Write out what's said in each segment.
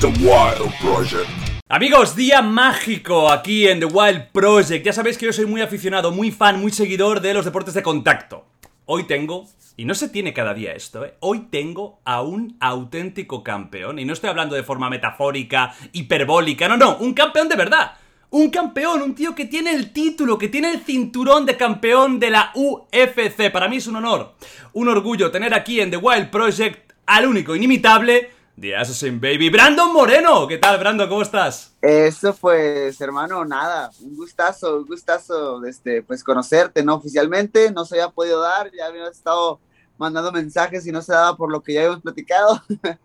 The Wild Project. Amigos, día mágico aquí en The Wild Project. Ya sabéis que yo soy muy aficionado, muy fan, muy seguidor de los deportes de contacto. Hoy tengo, y no se tiene cada día esto, ¿eh? hoy tengo a un auténtico campeón. Y no estoy hablando de forma metafórica, hiperbólica, no, no, un campeón de verdad. Un campeón, un tío que tiene el título, que tiene el cinturón de campeón de la UFC. Para mí es un honor, un orgullo tener aquí en The Wild Project al único, inimitable, The Assassin Baby, Brandon Moreno. ¿Qué tal, Brandon? ¿Cómo estás? Eso pues, hermano, nada, un gustazo, un gustazo, este, pues conocerte, ¿no? Oficialmente no se había podido dar, ya habíamos estado mandando mensajes y no se daba por lo que ya habíamos platicado.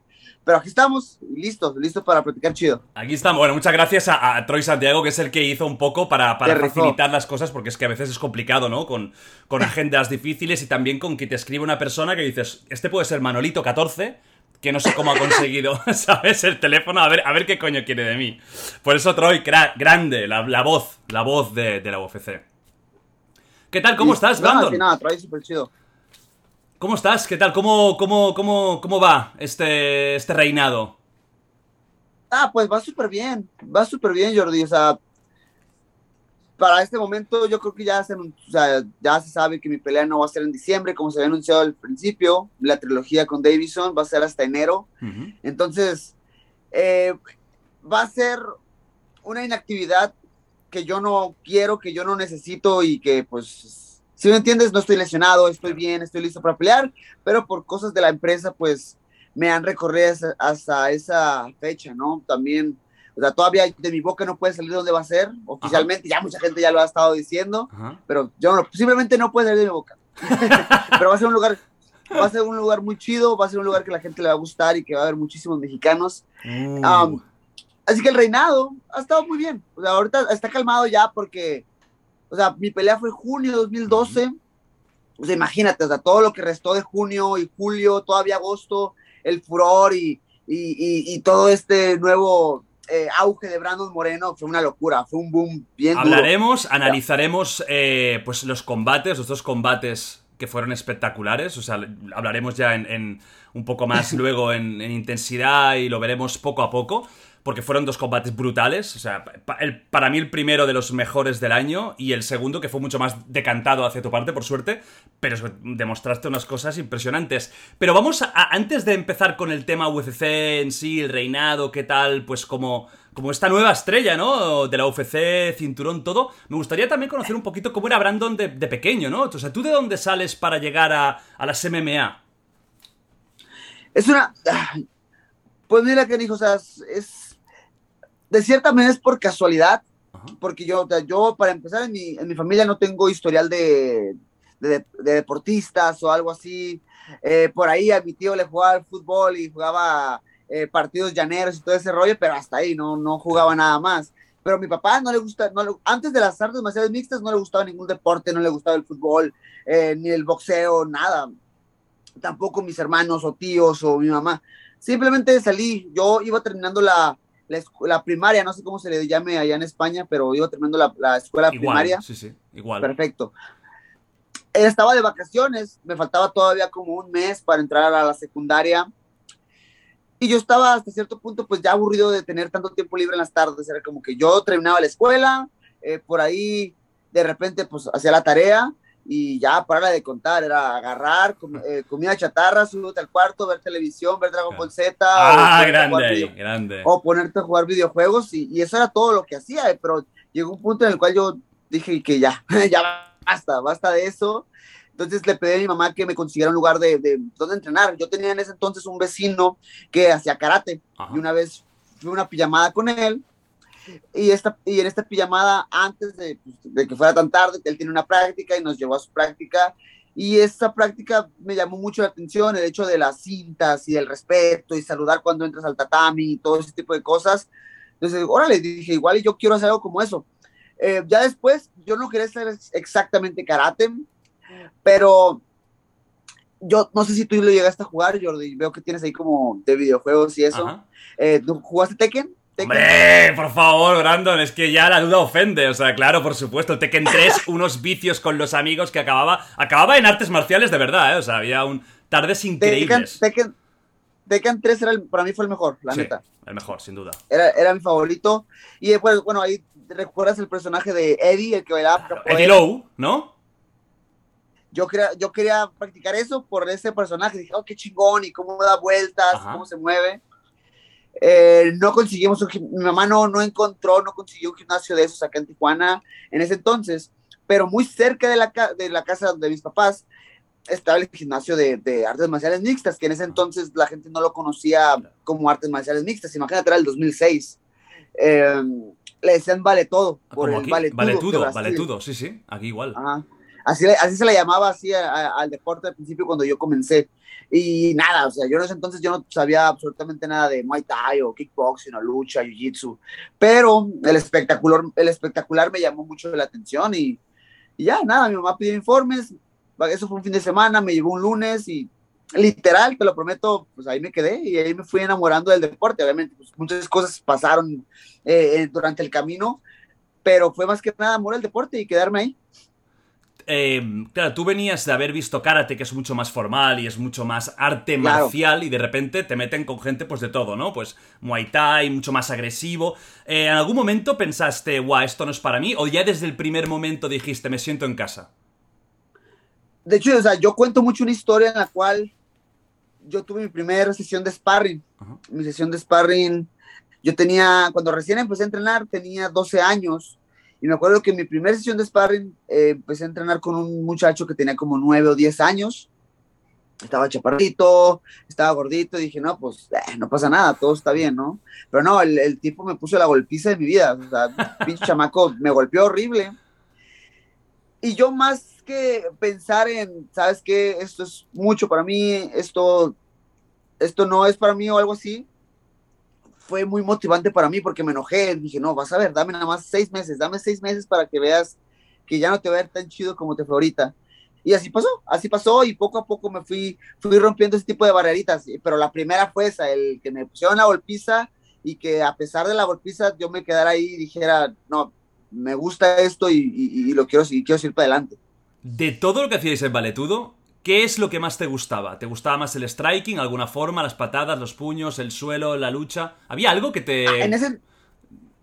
Pero aquí estamos, listos, listos para platicar chido. Aquí estamos. Bueno, muchas gracias a, a Troy Santiago, que es el que hizo un poco para, facilitar las cosas, porque es que a veces es complicado, ¿no? Con, con agendas difíciles y también con que te escribe una persona que dices, este puede ser Manolito 14, que no sé cómo ha conseguido, ¿sabes? El teléfono, a ver, a ver qué coño quiere de mí. Por eso, Troy, grande, la, la voz, la voz de, de la UFC. ¿Qué tal? ¿Cómo estás, no, Brandon? nada, trae súper chido. ¿Cómo estás? ¿Qué tal? ¿Cómo, cómo, cómo, cómo va este, este reinado? Ah, pues va súper bien, va súper bien, Jordi. O sea, para este momento yo creo que ya se, o sea, ya se sabe que mi pelea no va a ser en diciembre, como se había anunciado al principio. La trilogía con Davison va a ser hasta enero. Entonces, eh, va a ser una inactividad que yo no quiero, que yo no necesito y que, pues, si me entiendes, no estoy lesionado, estoy bien, estoy listo para pelear, pero por cosas de la empresa, pues, me han recorrido hasta, hasta esa fecha, ¿no? También, o sea, todavía de mi boca no puede salir dónde va a ser, oficialmente, ya mucha gente ya lo ha estado diciendo, Ajá. pero yo no, simplemente no puede salir de mi boca. pero va a ser un lugar, va a ser un lugar muy chido, va a ser un lugar que la gente le va a gustar y que va a haber muchísimos mexicanos. Uh. Um, así que el reinado ha estado muy bien. O sea, ahorita está calmado ya porque, o sea, mi pelea fue junio de 2012. O sea, imagínate, o sea, todo lo que restó de junio y julio, todavía agosto, el furor y, y, y- y todo este nuevo eh, auge de Brandon Moreno fue una locura, fue un boom bien duro. Hablaremos, analizaremos eh, pues los combates, los dos combates que fueron espectaculares. O sea, hablaremos ya en, en un poco más luego en, en intensidad y lo veremos poco a poco. Porque fueron dos combates brutales. O sea, pa- el- para mí el primero de los mejores del año y el segundo que fue mucho más decantado hacia tu parte, por suerte. Pero demostraste unas cosas impresionantes. Pero vamos a, a- antes de empezar con el tema UFC en sí, el reinado, qué tal, pues como, como esta nueva estrella, ¿no? De la UFC, cinturón, todo. Me gustaría también conocer un poquito cómo era Brandon de, de pequeño, ¿no? O sea, ¿tú de dónde sales para llegar a, a las MMA? Es una. Pues mira, que dijo, o sea, es- es. De cierta manera es por casualidad, Ajá. porque yo, o sea, yo para empezar, en mi, en mi familia no tengo historial de, de, de deportistas o algo así. Eh, por ahí a mi tío le jugaba al fútbol y jugaba eh, partidos llaneros y todo ese rollo, pero hasta ahí no, no jugaba nada más. Pero a mi papá no le gusta, no le- antes de las artes marciales mixtas no le gustaba ningún deporte, no le gustaba el fútbol, eh, ni el boxeo, nada. Tampoco mis hermanos o tíos o mi mamá. Simplemente salí, yo iba terminando la, la, primaria, no sé cómo se le llame allá en España, pero iba terminando la, la escuela Igual, primaria. sí, sí, igual. Perfecto. Estaba de vacaciones, me faltaba todavía como un mes para entrar a la secundaria. Y yo estaba hasta cierto punto pues ya aburrido de tener tanto tiempo libre en las tardes. Era como que yo terminaba la escuela, eh, por ahí de repente pues hacía la tarea y ya para de contar, era agarrar com- eh, comida chatarra, subirte al cuarto, ver televisión, ver Dragon Ball Z. o Ah, jugar grande, video- grande. o ponerte a jugar videojuegos y, y eso era todo lo que hacía, eh, pero llegó un punto en el cual yo dije que ya, ya basta, basta de eso. Entonces le pedí a mi mamá que me consiguiera un lugar de, de donde entrenar. Yo tenía en ese entonces un vecino que hacía karate Ajá. y una vez fui a una pijamada con él y, esta, y en esta pijamada, antes de, pues, de que fuera tan tarde, él tiene una práctica y nos llevó a su práctica Y esa práctica me llamó mucho la atención, el hecho de las cintas y del respeto y saludar cuando entras al tatami y todo ese tipo de cosas. Entonces, órale, dije, igual yo quiero hacer algo como eso. Eh, ya después, yo no quería hacer exactamente karate, pero yo no sé si tú lo llegaste a jugar, Jordi. Veo que tienes ahí como de videojuegos y eso. Eh, ¿Jugaste Tekken? Hombre, por favor, Brandon, es que ya la duda ofende. O sea, claro, por supuesto, Tekken 3, unos vicios con los amigos que acababa. Acababa en artes marciales de verdad, ¿eh? O sea, había un. Tardes increíbles. Tekken, Tekken, 3 era para mí fue el mejor, la neta. El mejor, sin duda. Era, era mi favorito. Y después, bueno, ahí recuerdas el personaje de Eddie, el que bailaba. Eddie Lowe, ¿no? Yo quería, yo quería practicar eso por ese personaje. Dije, oh, qué chingón, y cómo da vueltas, cómo se mueve. Eh, no conseguimos, un, mi mamá no, no encontró, no consiguió un gimnasio de esos acá en Tijuana en ese entonces, pero muy cerca de la, de la casa de mis papás estaba el gimnasio de, de, artes marciales mixtas, que en ese entonces la gente no lo conocía como artes marciales mixtas, imagínate, era el 2006. Eh, le decían vale todo, ah, por el vale, vale todo, vale todo, sí, sí, aquí igual. Así, así se le llamaba así al deporte al principio cuando yo comencé. Y nada, o sea, yo en ese entonces yo no sabía absolutamente nada de Muay Thai o kickboxing o lucha, jiu-jitsu, pero el espectacular, el espectacular me llamó mucho la atención y, y ya, nada, mi mamá pidió informes, eso fue un fin de semana, me llevó un lunes y literal, te lo prometo, pues ahí me quedé y ahí me fui enamorando del deporte. Obviamente, pues muchas cosas pasaron eh, durante el camino, pero fue más que nada amor al deporte y quedarme ahí. Em, claro, tú venías de haber visto karate, que es mucho más formal y es mucho más arte marcial, y de repente te meten con gente pues de todo, ¿no? Pues Muay Thai, mucho más agresivo. Eh, ¿En algún momento pensaste, guau, esto no es para mí? ¿O ya desde el primer momento dijiste, me siento en casa? De hecho, o sea, yo cuento mucho una historia en la cual yo tuve mi primera sesión de sparring. Mi sesión de sparring, yo tenía, cuando recién empecé a entrenar, tenía 12 años y me acuerdo que en mi primera sesión de sparring eh, empecé a entrenar con un muchacho que tenía como 9 o 10 años. Estaba chaparrito, estaba gordito, y dije, no, pues eh, no pasa nada, todo está bien, ¿no? Pero no, el, tipo me puso la golpiza de mi vida. O sea, pinche chamaco me golpeó horrible. Y yo más que pensar en, ¿sabes qué? Esto es mucho para mí, esto, esto no es para mí o algo así fue muy motivante para mí porque me enojé. Dije, no, vas a ver, dame nada más seis meses, dame seis meses para que veas que ya no te va a ver tan chido como te fue ahorita. Y así pasó, así pasó y poco a poco me fui, fui rompiendo ese tipo de barreritas. Pero la primera fue esa, el que me pusieron la golpiza y que a pesar de la golpiza yo me quedara ahí y dijera, no, me gusta esto y, lo quiero seguir, quiero seguir para adelante. De todo lo que hacíais en Valetudo, ¿Qué es lo que más te gustaba? ¿Te gustaba más el striking, alguna forma, las patadas, los puños, el suelo, la lucha? ¿Había algo que te...? Ah, en, ese,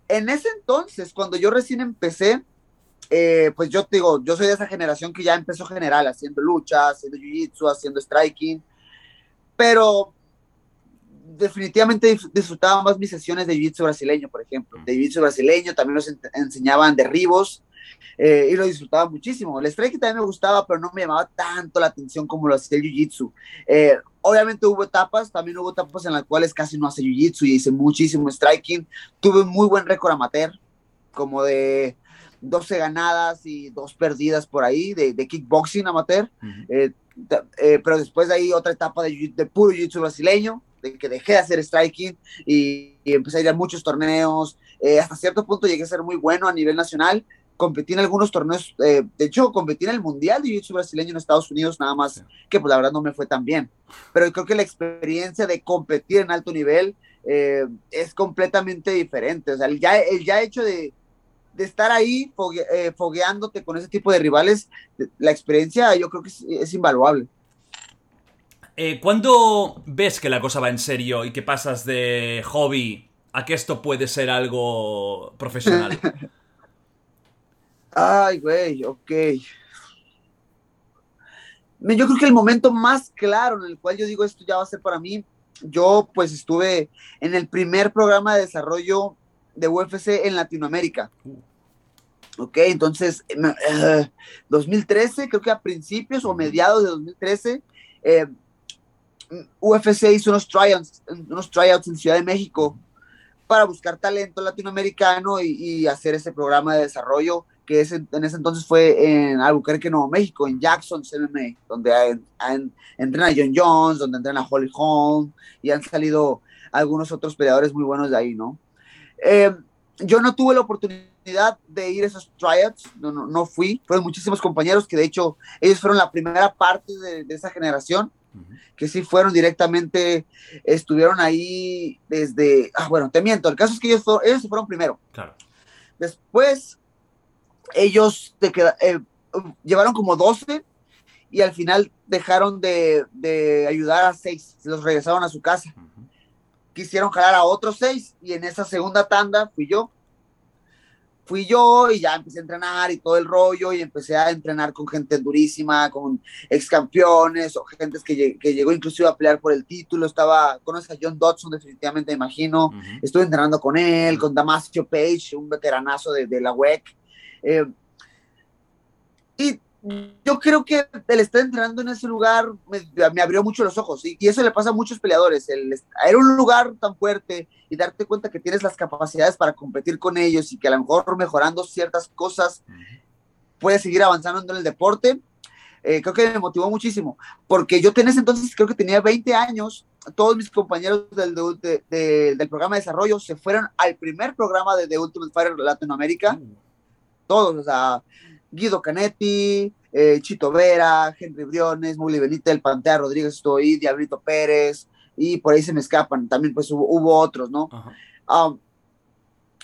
en ese entonces, cuando yo recién empecé, eh, pues yo te digo, yo soy de esa generación que ya empezó general, haciendo lucha, haciendo jiu-jitsu, haciendo striking, pero definitivamente disfrutaba más mis sesiones de jiu-jitsu brasileño, por ejemplo. De jiu-jitsu brasileño también nos enseñaban derribos, eh, y lo disfrutaba muchísimo. El strike también me gustaba, pero no me llamaba tanto la atención como lo hacía el jiu-jitsu. Eh, obviamente hubo etapas, también hubo etapas en las cuales casi no hace jiu-jitsu y hice muchísimo striking. Tuve muy buen récord amateur, como de 12 ganadas y dos perdidas por ahí de, kickboxing amateur. Eh, pero después de ahí otra etapa de, de puro jiu-jitsu brasileño, de que dejé de hacer striking y, empecé a ir a muchos torneos. hasta cierto punto llegué a ser muy bueno a nivel nacional, competí en algunos torneos, eh, de hecho competí en el Mundial de Jiu-Jitsu brasileño en Estados Unidos, nada más que pues la verdad no me fue tan bien. Pero creo que la experiencia de competir en alto nivel eh, es completamente diferente. O sea, el ya, el ya hecho de, de estar ahí eh, fogueándote con ese tipo de rivales, la experiencia yo creo que es, invaluable. ¿Cuándo ves que la cosa va en serio y que pasas de hobby a que esto puede ser algo profesional? Ay, güey, ok. Yo creo que el momento más claro en el cual yo digo esto ya va a ser para mí, yo pues estuve en el primer programa de desarrollo de UFC en Latinoamérica. Ok, entonces, 2013, eh, creo que a principios o mediados de 2013, eh, UFC hizo unos tryouts, unos tryouts en Ciudad de México para buscar talento latinoamericano y, y hacer ese programa de desarrollo que ese, en ese entonces fue en Albuquerque, Nuevo México, en Jackson MMA, donde entrena John Jones, donde entrena Holly Holm, y han salido algunos otros peleadores muy buenos de ahí, ¿no? Eh, yo no tuve la oportunidad de ir a esos tryouts, no, no, no, fui, fueron muchísimos compañeros que de hecho ellos fueron la primera parte de, de esa generación, que sí fueron directamente, estuvieron ahí desde, ah, bueno, te miento, el caso es que ellos, fueron, ellos fueron primero. Claro. Después, ellos te queda, eh, llevaron como 12 y al final dejaron de, de, ayudar a seis, los regresaron a su casa. Uh -huh. Quisieron jalar a otros seis y en esa segunda tanda fui yo fui yo y ya empecé a entrenar y todo el rollo y empecé a entrenar con gente durísima, con ex campeones o gente que, que llegó inclusive a pelear por el título. Estaba, conoces a John Dodson definitivamente, me imagino. Uh -huh. Estuve entrenando con él, con Damasio Page, un veteranazo de, de la WEC. Eh, y yo creo que el estar entrenando en ese lugar me, me abrió mucho los ojos y, y, eso le pasa a muchos peleadores, el era un lugar tan fuerte y darte cuenta que tienes las capacidades para competir con ellos y que a lo mejor mejorando ciertas cosas puedes seguir avanzando en el deporte, eh, creo que me motivó muchísimo, porque yo en ese entonces creo que tenía 20 años, todos mis compañeros del, de, de, del programa de desarrollo se fueron al primer programa de The Ultimate Fighter Latinoamérica, mm. Todos, o sea, Guido Canetti, eh, Chito Vera, Henry Briones, Muli Benítez, El Pantea Rodríguez, estoy, Diablito Pérez, y por ahí se me escapan, también pues hubo, hubo otros, ¿no? Um,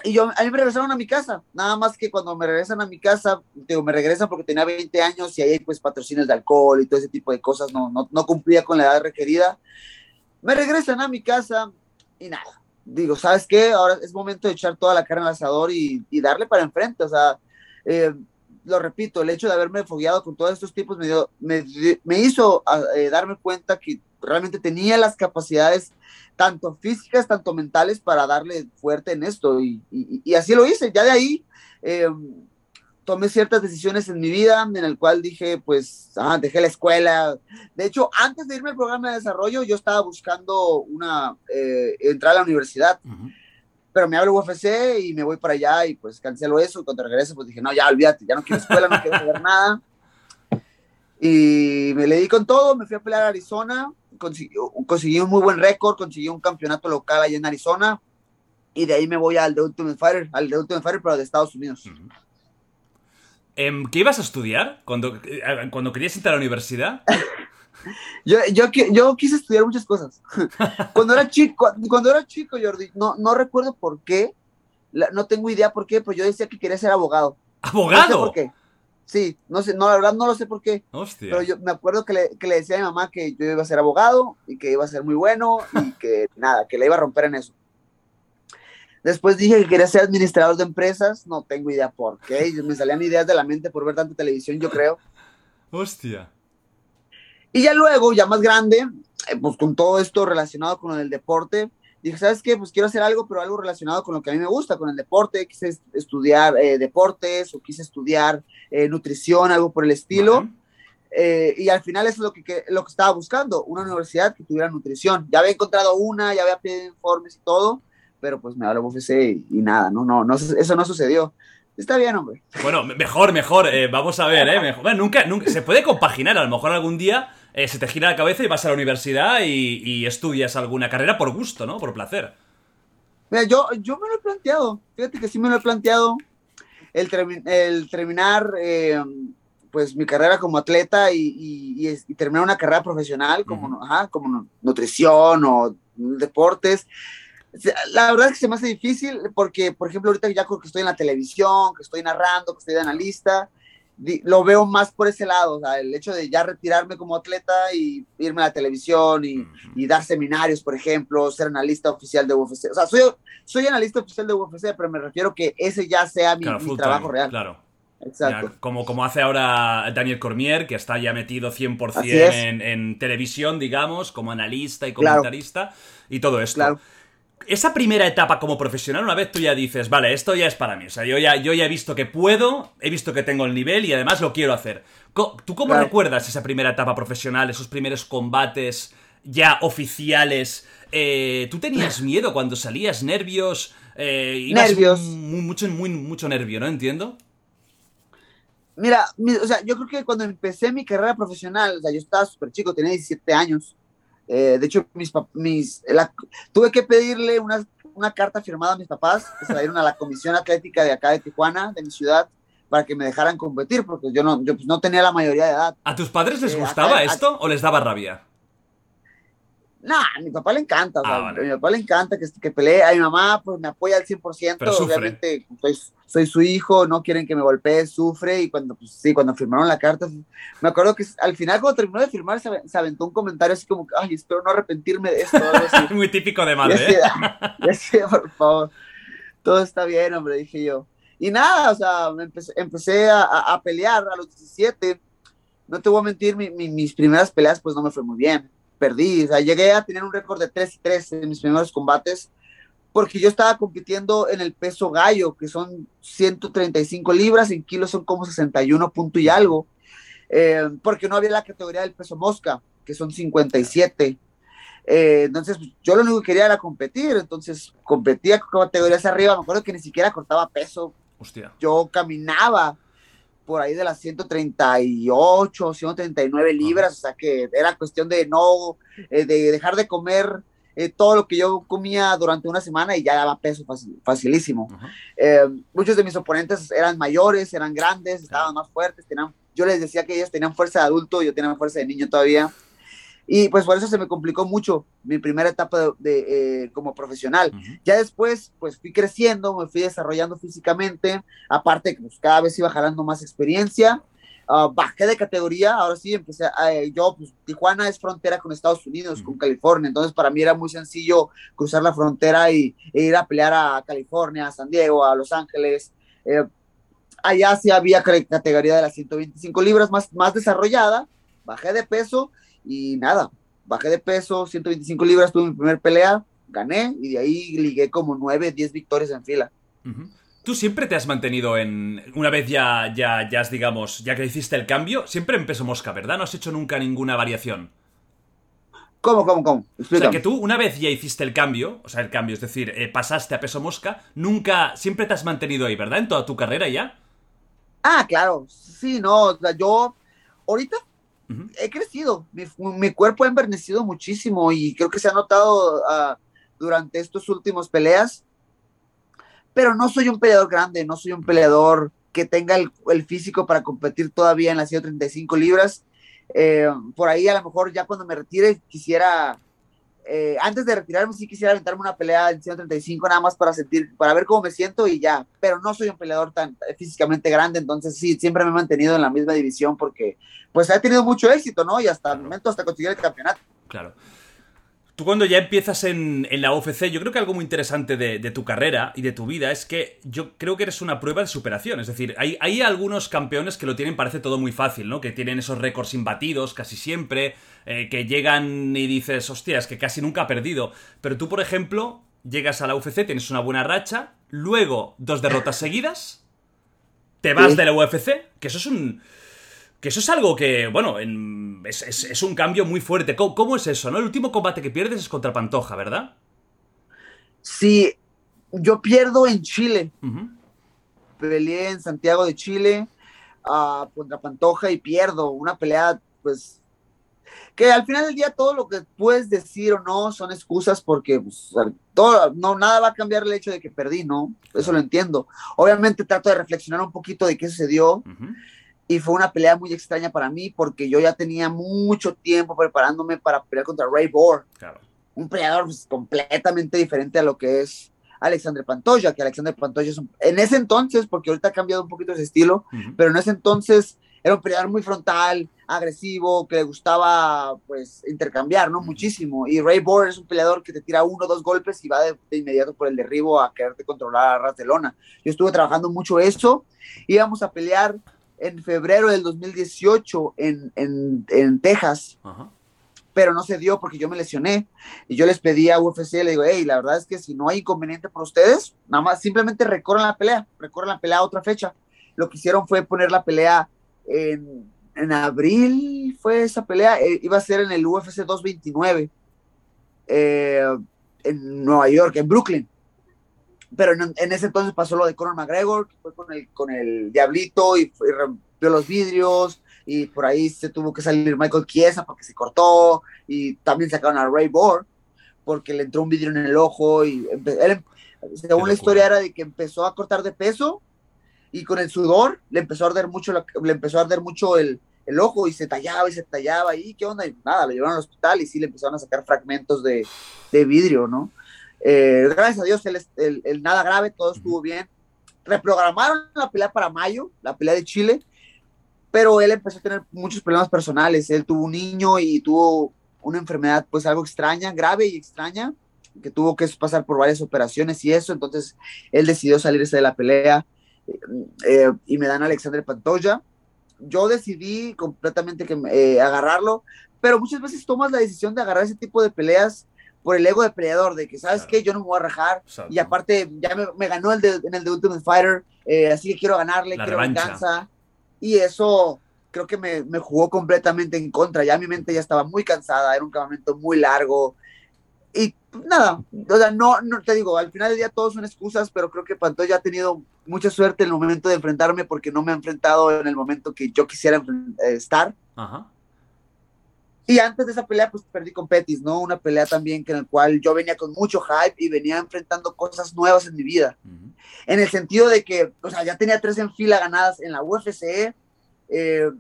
y yo, a mí me regresaron a mi casa, nada más que cuando me regresan a mi casa, digo, me regresan porque tenía 20 años y ahí pues patrocinios de alcohol y todo ese tipo de cosas, no, no, no cumplía con la edad requerida. Me regresan a mi casa y nada, digo, ¿sabes qué? Ahora es momento de echar toda la carne al asador y, y darle para enfrente, o sea, eh, lo repito, el hecho de haberme fogueado con todos estos tipos me, dio, me, me hizo eh, darme cuenta que realmente tenía las capacidades tanto físicas, tanto mentales para darle fuerte en esto y, y, y así lo hice. Ya de ahí eh, tomé ciertas decisiones en mi vida en el cual dije, pues, ah, dejé la escuela. De hecho, antes de irme al programa de desarrollo, yo estaba buscando una, eh, entrar a la universidad. Uh -huh pero me hablo UFC y me voy para allá y pues cancelo eso y cuando regreso pues dije, no, ya olvídate, ya no quiero escuela, no quiero saber nada. Y me le di con todo, me fui a pelear a Arizona, conseguí, conseguí un muy buen récord, conseguí un campeonato local allá en Arizona y de ahí me voy al The Ultimate Fighter, al The Ultimate Fighter pero de Estados Unidos. Uh -huh. ¿Qué ibas a estudiar cuando, eh, cuando querías entrar a la universidad? Yo, yo, yo quise estudiar muchas cosas. Cuando era chico, cuando era chico, Jordi, no, no recuerdo por qué, no tengo idea por qué, pero yo decía que quería ser abogado. ¿Abogado? No sé por qué. Sí, no sé, no, la verdad no lo sé por qué. Hostia. Pero yo me acuerdo que le, que le decía a mi mamá que yo iba a ser abogado y que iba a ser muy bueno y que nada, que le iba a romper en eso. Después dije que quería ser administrador de empresas, no tengo idea por qué. Me salían ideas de la mente por ver tanta televisión, yo creo. Hostia. Y ya luego, ya más grande, eh, pues con todo esto relacionado con el deporte, dije, ¿sabes qué? Pues quiero hacer algo, pero algo relacionado con lo que a mí me gusta, con el deporte. Quise estudiar eh, deportes o quise estudiar eh, nutrición, algo por el estilo. Uh -huh. y al final eso es lo que, que, lo que estaba buscando, una universidad que tuviera nutrición. Ya había encontrado una, ya había pedido informes y todo, pero pues me habló UFC y, y nada, no, no, no, eso no sucedió. Está bien, hombre. Bueno, mejor, mejor. Eh, vamos a ver, ¿eh? Mejor. Bueno, nunca, nunca. Se puede compaginar. A lo mejor algún día eh, se te gira la cabeza y vas a la universidad y, y, estudias alguna carrera por gusto, ¿no? Por placer. Mira, yo, yo me lo he planteado. Fíjate que sí me lo he planteado. El, termi el terminar, eh, pues, mi carrera como atleta y, y, y, terminar una carrera profesional como, uh -huh. ajá, como nutrición o deportes la verdad es que se me hace difícil porque, por ejemplo, ahorita ya que estoy en la televisión, que estoy narrando, que estoy de analista, lo veo más por ese lado, o sea, el hecho de ya retirarme como atleta y irme a la televisión y, uh -huh. y dar seminarios, por ejemplo, ser analista oficial de UFC. O sea, soy, soy analista oficial de UFC, pero me refiero que ese ya sea mi, claro, mi trabajo real. Claro. Exacto. Ya, como, como hace ahora Daniel Cormier, que está ya metido 100% en, en, televisión, digamos, como analista y comentarista, claro. y todo esto. Claro esa primera etapa como profesional, una vez tú ya dices, vale, esto ya es para mí. O sea, yo ya, yo ya he visto que puedo, he visto que tengo el nivel y además lo quiero hacer. ¿Tú cómo claro. recuerdas esa primera etapa profesional, esos primeros combates ya oficiales? Eh, ¿Tú tenías miedo cuando salías, nervios? Eh, nervios. Muy, mucho, muy, mucho nervio, ¿no? Entiendo. Mira, o sea, yo creo que cuando empecé mi carrera profesional, o sea, yo estaba súper chico, tenía 17 años. Eh, de hecho, mis, mis tuve que pedirle una, una, carta firmada a mis papás que se la dieron a la Comisión Atlética de acá de Tijuana, de mi ciudad, para que me dejaran competir, porque yo no, yo pues, no tenía la mayoría de edad. ¿A tus padres les eh, gustaba esto o les daba rabia? No, a mi papá le encanta, ah, a mi papá le encanta que, que pelee, a mi mamá pues me apoya al 100%, Pero obviamente soy, soy, su hijo, no quieren que me golpee, sufre, y cuando, pues sí, cuando firmaron la carta, me acuerdo que al final cuando terminó de firmar se, aventó un comentario así como, ay, espero no arrepentirme de esto. Muy típico de madre, ¿eh? Decía, por favor, todo está bien, hombre, dije yo. Y nada, o sea, empecé, empecé a, a, pelear a los 17, no te voy a mentir, mis primeras peleas pues no me fue muy bien perdí. O sea, llegué a tener un récord de 3 y 3 en mis primeros combates porque yo estaba compitiendo en el peso gallo, que son 135 libras, en kilos son como 61 punto y algo, eh, porque no había la categoría del peso mosca, que son 57. Eh, entonces, yo lo único que quería era competir, entonces competía con categorías arriba, me acuerdo que ni siquiera cortaba peso. Hostia. Yo caminaba por ahí de las 138, 139 libras, o sea que era cuestión de no, eh, de dejar de comer eh, todo lo que yo comía durante una semana y ya daba peso facilísimo. Eh, muchos de mis oponentes eran mayores, eran grandes, estaban más fuertes, tenían, yo les decía que ellos tenían fuerza de adulto, yo tenía fuerza de niño todavía. Y pues por eso se me complicó mucho mi primera etapa de, eh, como profesional. Ya después, pues fui creciendo, me fui desarrollando físicamente, aparte que pues, cada vez iba jalando más experiencia. Uh, bajé de categoría, ahora sí empecé, a, eh, yo, pues Tijuana es frontera con Estados Unidos, con California, entonces para mí era muy sencillo cruzar la frontera y, e ir a pelear a California, a San Diego, a Los Ángeles. Eh, allá sí había categoría de las 125 libras más, más desarrollada, bajé de peso y nada, bajé de peso, 125 libras, tuve mi primer pelea, gané y de ahí ligué como 9, 10 victorias en fila. ¿Tú siempre te has mantenido en. Una vez ya, ya, ya, digamos, ya que hiciste el cambio, siempre en peso mosca, ¿verdad? No has hecho nunca ninguna variación. ¿Cómo, cómo, cómo? O sea, que tú una vez ya hiciste el cambio, o sea, el cambio, es decir, eh, pasaste a peso mosca, nunca, siempre te has mantenido ahí, ¿verdad? En toda tu carrera ya. Ah, claro, sí, no, o sea, yo ahorita he crecido, mi, cuerpo ha envernecido muchísimo y creo que se ha notado uh, durante estos últimos peleas, pero no soy un peleador grande, no soy un peleador que tenga el, el físico para competir todavía en las 135 libras. Eh, por ahí a lo mejor ya cuando me retire quisiera eh, antes de retirarme sí quisiera aventarme una pelea en 135 nada más para sentir, para ver cómo me siento y ya, pero no soy un peleador tan físicamente grande, entonces sí, siempre me he mantenido en la misma división porque pues ha tenido mucho éxito, ¿no? Y hasta el momento hasta conseguir el campeonato. Claro. Tú cuando ya empiezas en, la UFC, yo creo que algo muy interesante de, tu carrera y de tu vida es que yo creo que eres una prueba de superación. Es decir, hay, hay algunos campeones que lo tienen, parece todo muy fácil, ¿no? Que tienen esos récords imbatidos casi siempre, eh, que llegan y dices, hostia, es que casi nunca ha perdido. Pero tú, por ejemplo, llegas a la UFC, tienes una buena racha, luego dos derrotas seguidas, te vas de la UFC, que eso es un que eso es algo que, bueno, es, un cambio muy fuerte. ¿Cómo, es eso, no? El último combate que pierdes es contra Pantoja, ¿verdad? Sí, yo pierdo en Chile. Peleé en Santiago de Chile uh, contra Pantoja y pierdo. Una pelea, pues, que al final del día todo lo que puedes decir o no son excusas porque pues, todo, no, nada va a cambiar el hecho de que perdí, ¿no? Eso lo entiendo. Obviamente trato de reflexionar un poquito de qué sucedió y fue una pelea muy extraña para mí porque yo ya tenía mucho tiempo preparándome para pelear contra Ray Bohr, un peleador pues, completamente diferente a lo que es Alexander Pantoja, que Alexander Pantoja es un, en ese entonces, porque ahorita ha cambiado un poquito ese estilo, pero en ese entonces era un peleador muy frontal, agresivo, que le gustaba pues intercambiar, ¿no? Muchísimo. Y Ray Bohr es un peleador que te tira uno o dos golpes y va de, inmediato por el derribo a quererte controlar a ras de lona. Yo estuve trabajando mucho eso, íbamos a pelear en febrero del 2018 en, en, en Texas, pero no se dio porque yo me lesioné. Y yo les pedí a UFC, le digo, hey, la verdad es que si no hay inconveniente por ustedes, nada más simplemente recorran la pelea, recorran la pelea a otra fecha. Lo que hicieron fue poner la pelea en, en abril, fue esa pelea, eh, iba a ser en el UFC 229 eh, en Nueva York, en Brooklyn pero en, ese entonces pasó lo de Conor McGregor, que fue con el, con el Diablito y, rompió los vidrios y por ahí se tuvo que salir Michael Chiesa porque se cortó y también sacaron a Ray Borg porque le entró un vidrio en el ojo y él, según la historia era de que empezó a cortar de peso y con el sudor le empezó a arder mucho, le empezó a arder mucho el, el ojo y se tallaba y se tallaba y qué onda y nada, lo llevaron al hospital y sí le empezaron a sacar fragmentos de, de vidrio, ¿no? Eh, gracias a Dios el, el, nada grave, todo estuvo bien. Reprogramaron la pelea para mayo, la pelea de Chile, pero él empezó a tener muchos problemas personales. Él tuvo un niño y tuvo una enfermedad pues algo extraña, grave y extraña, que tuvo que pasar por varias operaciones y eso, entonces él decidió salirse de la pelea eh, y me dan a Alexander Pantoya. Yo decidí completamente que eh, agarrarlo, pero muchas veces tomas la decisión de agarrar ese tipo de peleas por el ego de peleador, de que, ¿sabes qué? Yo no me voy a rajar. Y aparte, ya me, ganó el en el de Ultimate Fighter, eh, así que quiero ganarle, quiero venganza. Y eso creo que me, me, jugó completamente en contra. Ya mi mente ya estaba muy cansada, era un campamento muy largo. Y nada, o sea, no, no te digo, al final del día todos son excusas, pero creo que Pantoya ha tenido mucha suerte en el momento de enfrentarme porque no me ha enfrentado en el momento que yo quisiera eh, estar. Ajá. Y antes de esa pelea, pues perdí con Petis, ¿no? Una pelea también que en el cual yo venía con mucho hype y venía enfrentando cosas nuevas en mi vida. En el sentido de que, o sea, ya tenía tres en fila ganadas en la UFC, eh,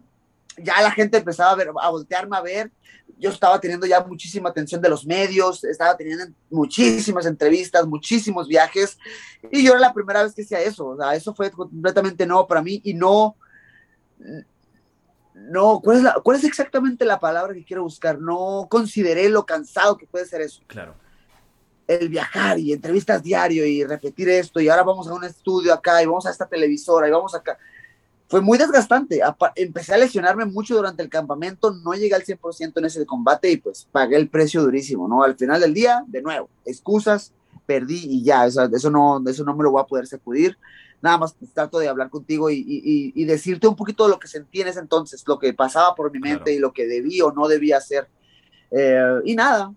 ya la gente empezaba a, ver, a voltearme a ver, yo estaba teniendo ya muchísima atención de los medios, estaba teniendo muchísimas entrevistas, muchísimos viajes, y yo era la primera vez que hacía eso, o sea, eso fue completamente nuevo para mí y no no, ¿cuál es, la, ¿cuál es exactamente la palabra que quiero buscar? No consideré lo cansado que puede ser eso. Claro. El viajar y entrevistas diario y repetir esto y ahora vamos a un estudio acá y vamos a esta televisora y vamos acá. Fue muy desgastante. Empecé a lesionarme mucho durante el campamento, no llegué al 100% en ese combate y pues pagué el precio durísimo, ¿no? Al final del día, de nuevo, excusas, perdí y ya, eso, eso, no, eso no me lo voy a poder sacudir nada más trato de hablar contigo y, decirte un poquito de lo que sentí en ese entonces, lo que pasaba por mi mente y lo que debí o no debía hacer. Eh, y nada,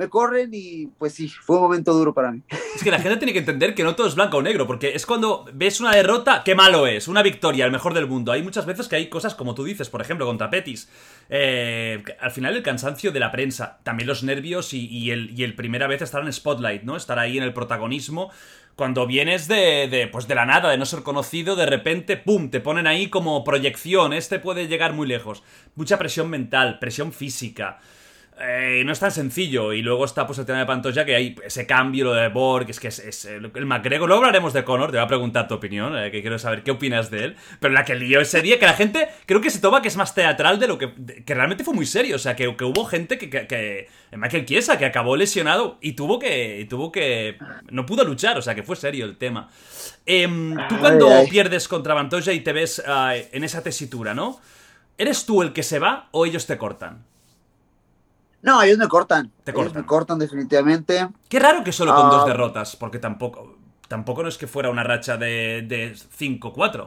me corren y pues sí, fue un momento duro para mí. Es que la gente tiene que entender que no todo es blanco o negro, porque es cuando ves una derrota, qué malo es, una victoria, el mejor del mundo. Hay muchas veces que hay cosas como tú dices, por ejemplo, contra Petis. Eh, al final el cansancio de la prensa, también los nervios y, el, y el primera vez estar en spotlight, ¿no? Estar ahí en el protagonismo cuando vienes de, de, pues de la nada, de no ser conocido, de repente, ¡pum!, te ponen ahí como proyección, este puede llegar muy lejos. Mucha presión mental, presión física. Eh, no es tan sencillo. Y luego está pues el tema de Pantoja, que hay ese cambio, lo de Borg, es que es, el, el McGregor. Luego hablaremos de Conor, te voy a preguntar tu opinión, eh, que quiero saber qué opinas de él. Pero la que lió ese día, que la gente creo que se toma que es más teatral de lo que. que realmente fue muy serio. O sea, que, que hubo gente que, que, Michael Chiesa, que acabó lesionado y tuvo que. Y tuvo que. No pudo luchar, o sea, que fue serio el tema. Em, tú cuando pierdes contra Pantoja y te ves ah, en esa tesitura, ¿no? ¿Eres tú el que se va o ellos te cortan? No, ellos me cortan. Te cortan. me cortan definitivamente. Qué raro que solo con dos ah. derrotas, porque tampoco, tampoco no es que fuera una racha de, de 5-4.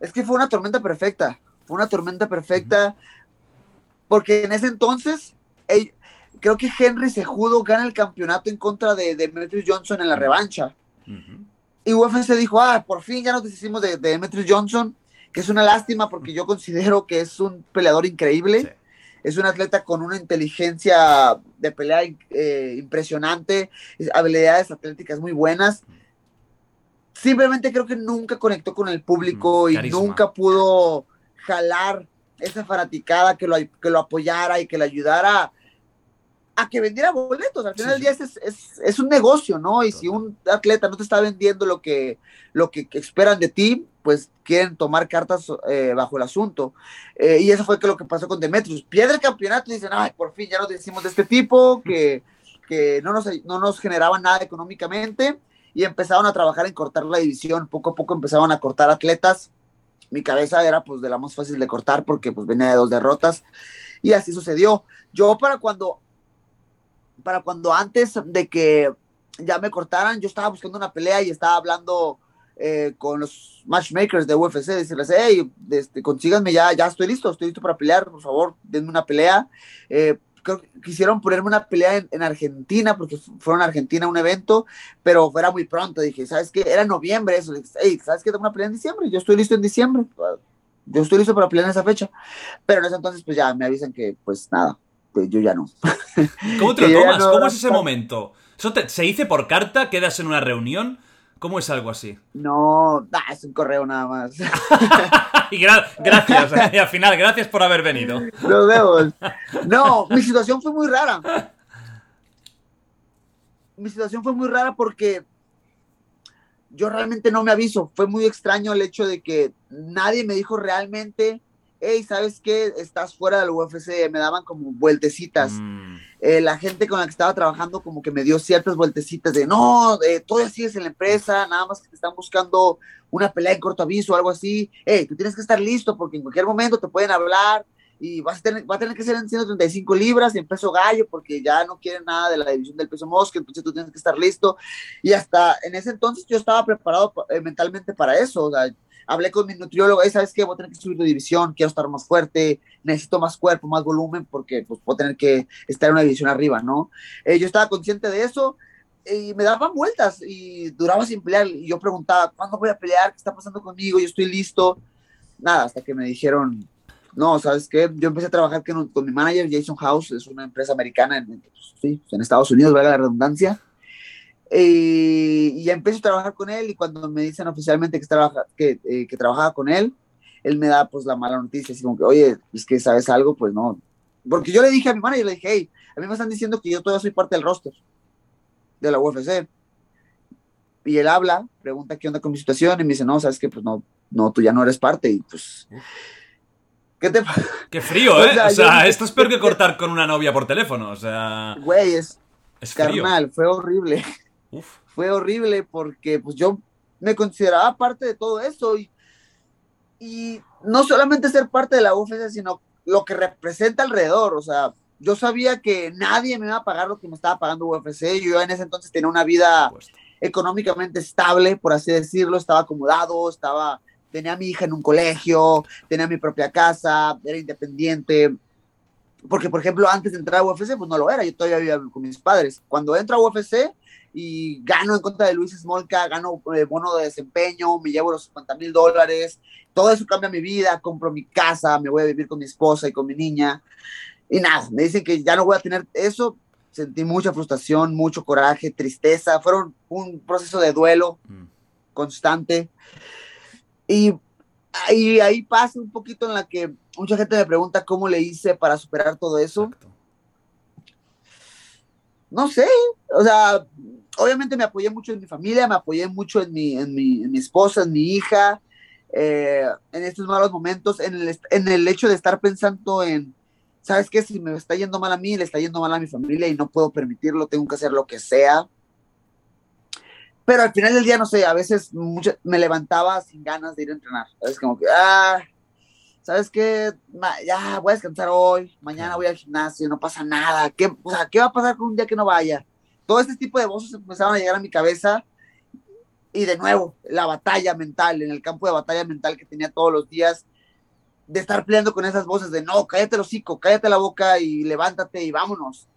Es que fue una tormenta perfecta, fue una tormenta perfecta, porque en ese entonces, creo que Henry Sejudo gana el campeonato en contra de, Demetrius Johnson en la revancha. Y UFC dijo, ah, por fin ya nos deshicimos de, Demetrius Johnson, que es una lástima porque yo considero que es un peleador increíble. Es un atleta con una inteligencia de pelea eh, impresionante, habilidades atléticas muy buenas simplemente creo que nunca conectó con el público mm, y nunca pudo jalar esa fanaticada que lo, que lo apoyara y que le ayudara a que vendiera boletos. Al final del día es, un negocio, ¿no? Y si un atleta no te está vendiendo lo que, lo que, esperan de ti, pues quieren tomar cartas eh, bajo el asunto. Eh, y eso fue que lo que pasó con Demetrius. Pierde el campeonato y dicen, ay, por fin ya nos decimos de este tipo, que, que no, nos, no nos generaba nada económicamente y empezaron a trabajar en cortar la división. Poco a poco empezaron a cortar atletas mi cabeza era pues de la más fácil de cortar porque pues venía de dos derrotas y así sucedió. Yo para cuando, para cuando antes de que ya me cortaran, yo estaba buscando una pelea y estaba hablando eh, con los matchmakers de UFC, decirles, hey, este, consíganme ya, ya estoy listo, estoy listo para pelear, por favor, denme una pelea. Eh, creo que quisieron ponerme una pelea en, Argentina, porque fueron a Argentina a un evento, pero era muy pronto. Dije, ¿sabes qué? Era noviembre eso. Dije, hey, ¿sabes qué? Tengo una pelea en diciembre. Yo estoy listo en diciembre. Yo estoy listo para pelear en esa fecha. Pero en ese entonces, pues ya me avisan que, pues nada, pues yo ya no. ¿Cómo te lo tomas? ¿Cómo es ese momento? ¿Eso se dice por carta? ¿Quedas en una reunión? ¿Cómo es algo así? No, es un correo nada más. y gracias, y al final, gracias por haber venido. Nos vemos. No, mi situación fue muy rara. Mi situación fue muy rara porque yo realmente no me aviso. Fue muy extraño el hecho de que nadie me dijo realmente, hey, ¿sabes qué? Estás fuera del UFC. Me daban como vueltecitas. Mm. Eh, la gente con la que estaba trabajando como que me dio ciertas vueltecitas de, no, eh, todavía sigues en la empresa, nada más que te están buscando una pelea en corto aviso o algo así. Hey, tú tienes que estar listo porque en cualquier momento te pueden hablar y vas a tener, va a tener que ser en 135 libras en peso gallo porque ya no quieren nada de la división del peso mosca, entonces tú tienes que estar listo. Y hasta en ese entonces yo estaba preparado eh, mentalmente para eso. O sea, hablé con mi nutriólogo, ¿sabes qué? Voy a tener que subir de división, quiero estar más fuerte, necesito más cuerpo, más volumen, porque pues voy a tener que estar en una división arriba, ¿no? Eh, yo estaba consciente de eso y me daban vueltas y duraba sin pelear y yo preguntaba, ¿cuándo voy a pelear? ¿Qué está pasando conmigo? Yo estoy listo. Nada, hasta que me dijeron, no, ¿sabes qué? Yo empecé a trabajar con, con mi manager, Jason House, es una empresa americana en, sí, en Estados Unidos, valga la redundancia y ya empecé a trabajar con él y cuando me dicen oficialmente que, trabaja, que, eh, que, trabajaba con él, él me da pues la mala noticia, así como que, oye, es que sabes algo, pues no. Porque yo le dije a mi manager, le dije, hey, a mí me están diciendo que yo todavía soy parte del roster de la UFC. Y él habla, pregunta qué onda con mi situación y me dice, no, sabes que pues no, no, tú ya no eres parte y pues... ¿Qué te Qué frío, ¿eh? O sea, esto es peor que cortar con una novia por teléfono, o sea... Güey, es... Es carnal, fue horrible. Fue horrible porque pues yo me consideraba parte de todo eso y, y no solamente ser parte de la UFC, sino lo que representa alrededor, o sea, yo sabía que nadie me iba a pagar lo que me estaba pagando UFC, yo en ese entonces tenía una vida económicamente estable, por así decirlo, estaba acomodado, estaba, tenía a mi hija en un colegio, tenía mi propia casa, era independiente, porque por ejemplo antes de entrar a UFC pues no lo era, yo todavía vivía con mis padres, cuando entro a UFC y gano en contra de Luis Smolka, gano eh, bono de desempeño, me llevo los 50 mil dólares, todo eso cambia mi vida, compro mi casa, me voy a vivir con mi esposa y con mi niña, y nada, me dicen que ya no voy a tener eso, sentí mucha frustración, mucho coraje, tristeza, fueron un proceso de duelo mm. constante, y, y, ahí pasa un poquito en la que mucha gente me pregunta cómo le hice para superar todo eso. No sé, o sea, obviamente me apoyé mucho en mi familia, me apoyé mucho en mi, en mi, en mi esposa, en mi hija, eh, en estos malos momentos, en el, en el hecho de estar pensando en, ¿sabes qué? Si me está yendo mal a mí, le está yendo mal a mi familia y no puedo permitirlo, tengo que hacer lo que sea. Pero al final del día, no sé, a veces me levantaba sin ganas de ir a entrenar. Es como que, ah, ¿sabes qué? Ya voy a descansar hoy, mañana voy al gimnasio, no pasa nada. ¿Qué, o sea, ¿qué va a pasar con un día que no vaya? Todo este tipo de voces empezaron a llegar a mi cabeza y de nuevo, la batalla mental, en el campo de batalla mental que tenía todos los días, de estar peleando con esas voces de no, cállate el hocico, cállate la boca y levántate y vámonos.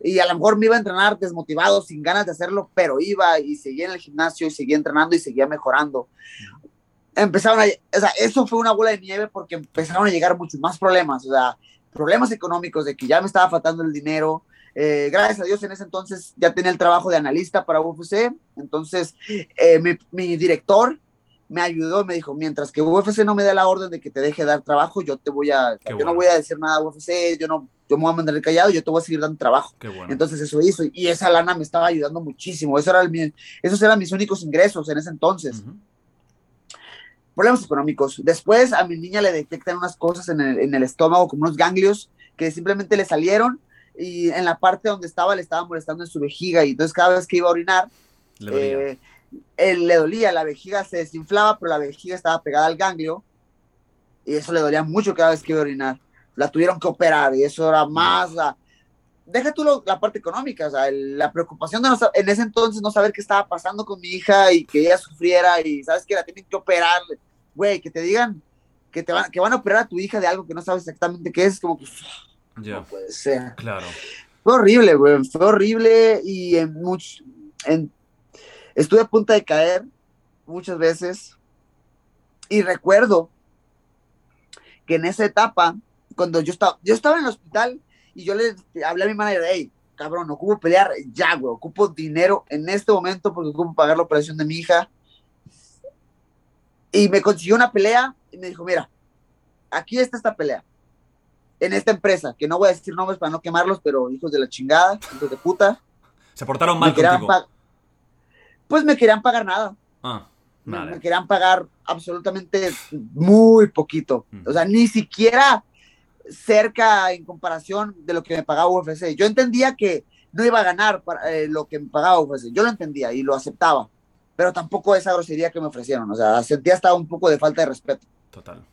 Y a lo mejor me iba a entrenar desmotivado, sin ganas de hacerlo, pero iba y seguía en el gimnasio y seguía entrenando y seguía mejorando. Empezaron a, o sea, eso fue una bola de nieve porque empezaron a llegar muchos más problemas, o sea, problemas económicos de que ya me estaba faltando el dinero, eh, gracias a Dios en ese entonces ya tenía el trabajo de analista para UFC, entonces eh, mi, director me ayudó, me dijo, mientras que UFC no me dé la orden de que te deje dar trabajo, yo te voy a, yo no voy a decir nada a UFC, yo no, yo me voy a mandar callado, yo te voy a seguir dando trabajo. Entonces eso hizo, y esa lana me estaba ayudando muchísimo, eso era el, esos eran mis únicos ingresos en ese entonces. Problemas económicos. Después a mi niña le detectan unas cosas en el, en el estómago, como unos ganglios, que simplemente le salieron, y en la parte donde estaba le estaba molestando en su vejiga y entonces cada vez que iba a orinar le, eh, le dolía, la vejiga se desinflaba, pero la vejiga estaba pegada al ganglio Y eso le dolía mucho cada vez que iba a orinar. La tuvieron que operar y eso era más... La... Deja tú lo, la parte económica, o sea, el- la preocupación de no, en ese entonces no saber qué estaba pasando con mi hija y que ella sufriera y sabes que la tienen que operar, güey, que te digan que te van, que van a operar a tu hija de algo que no sabes exactamente qué es, como que Ya, no puede ser. claro. Fue horrible, güey. Fue horrible y en much, en, estuve a punto de caer muchas veces. Y recuerdo que en esa etapa, cuando yo estaba, yo estaba en el hospital y yo le hablé a mi manager, hey, cabrón, ocupo pelear ya, güey, ocupo dinero en este momento porque ocupo pagar la operación de mi hija. Y me consiguió una pelea y me dijo, mira, aquí está esta pelea en esta empresa, que no voy a decir nombres para no quemarlos, pero hijos de la chingada, hijos de puta, Se portaron mal contigo. pues me querían pagar nada, Ah, me, vale. me querían pagar absolutamente muy poquito, Mm. o sea, ni siquiera cerca en comparación de lo que me pagaba UFC. Yo entendía que no iba a ganar para, eh, lo que me pagaba UFC, yo lo entendía y lo aceptaba, pero tampoco esa grosería que me ofrecieron, o sea, sentía hasta un poco de falta de respeto. Total.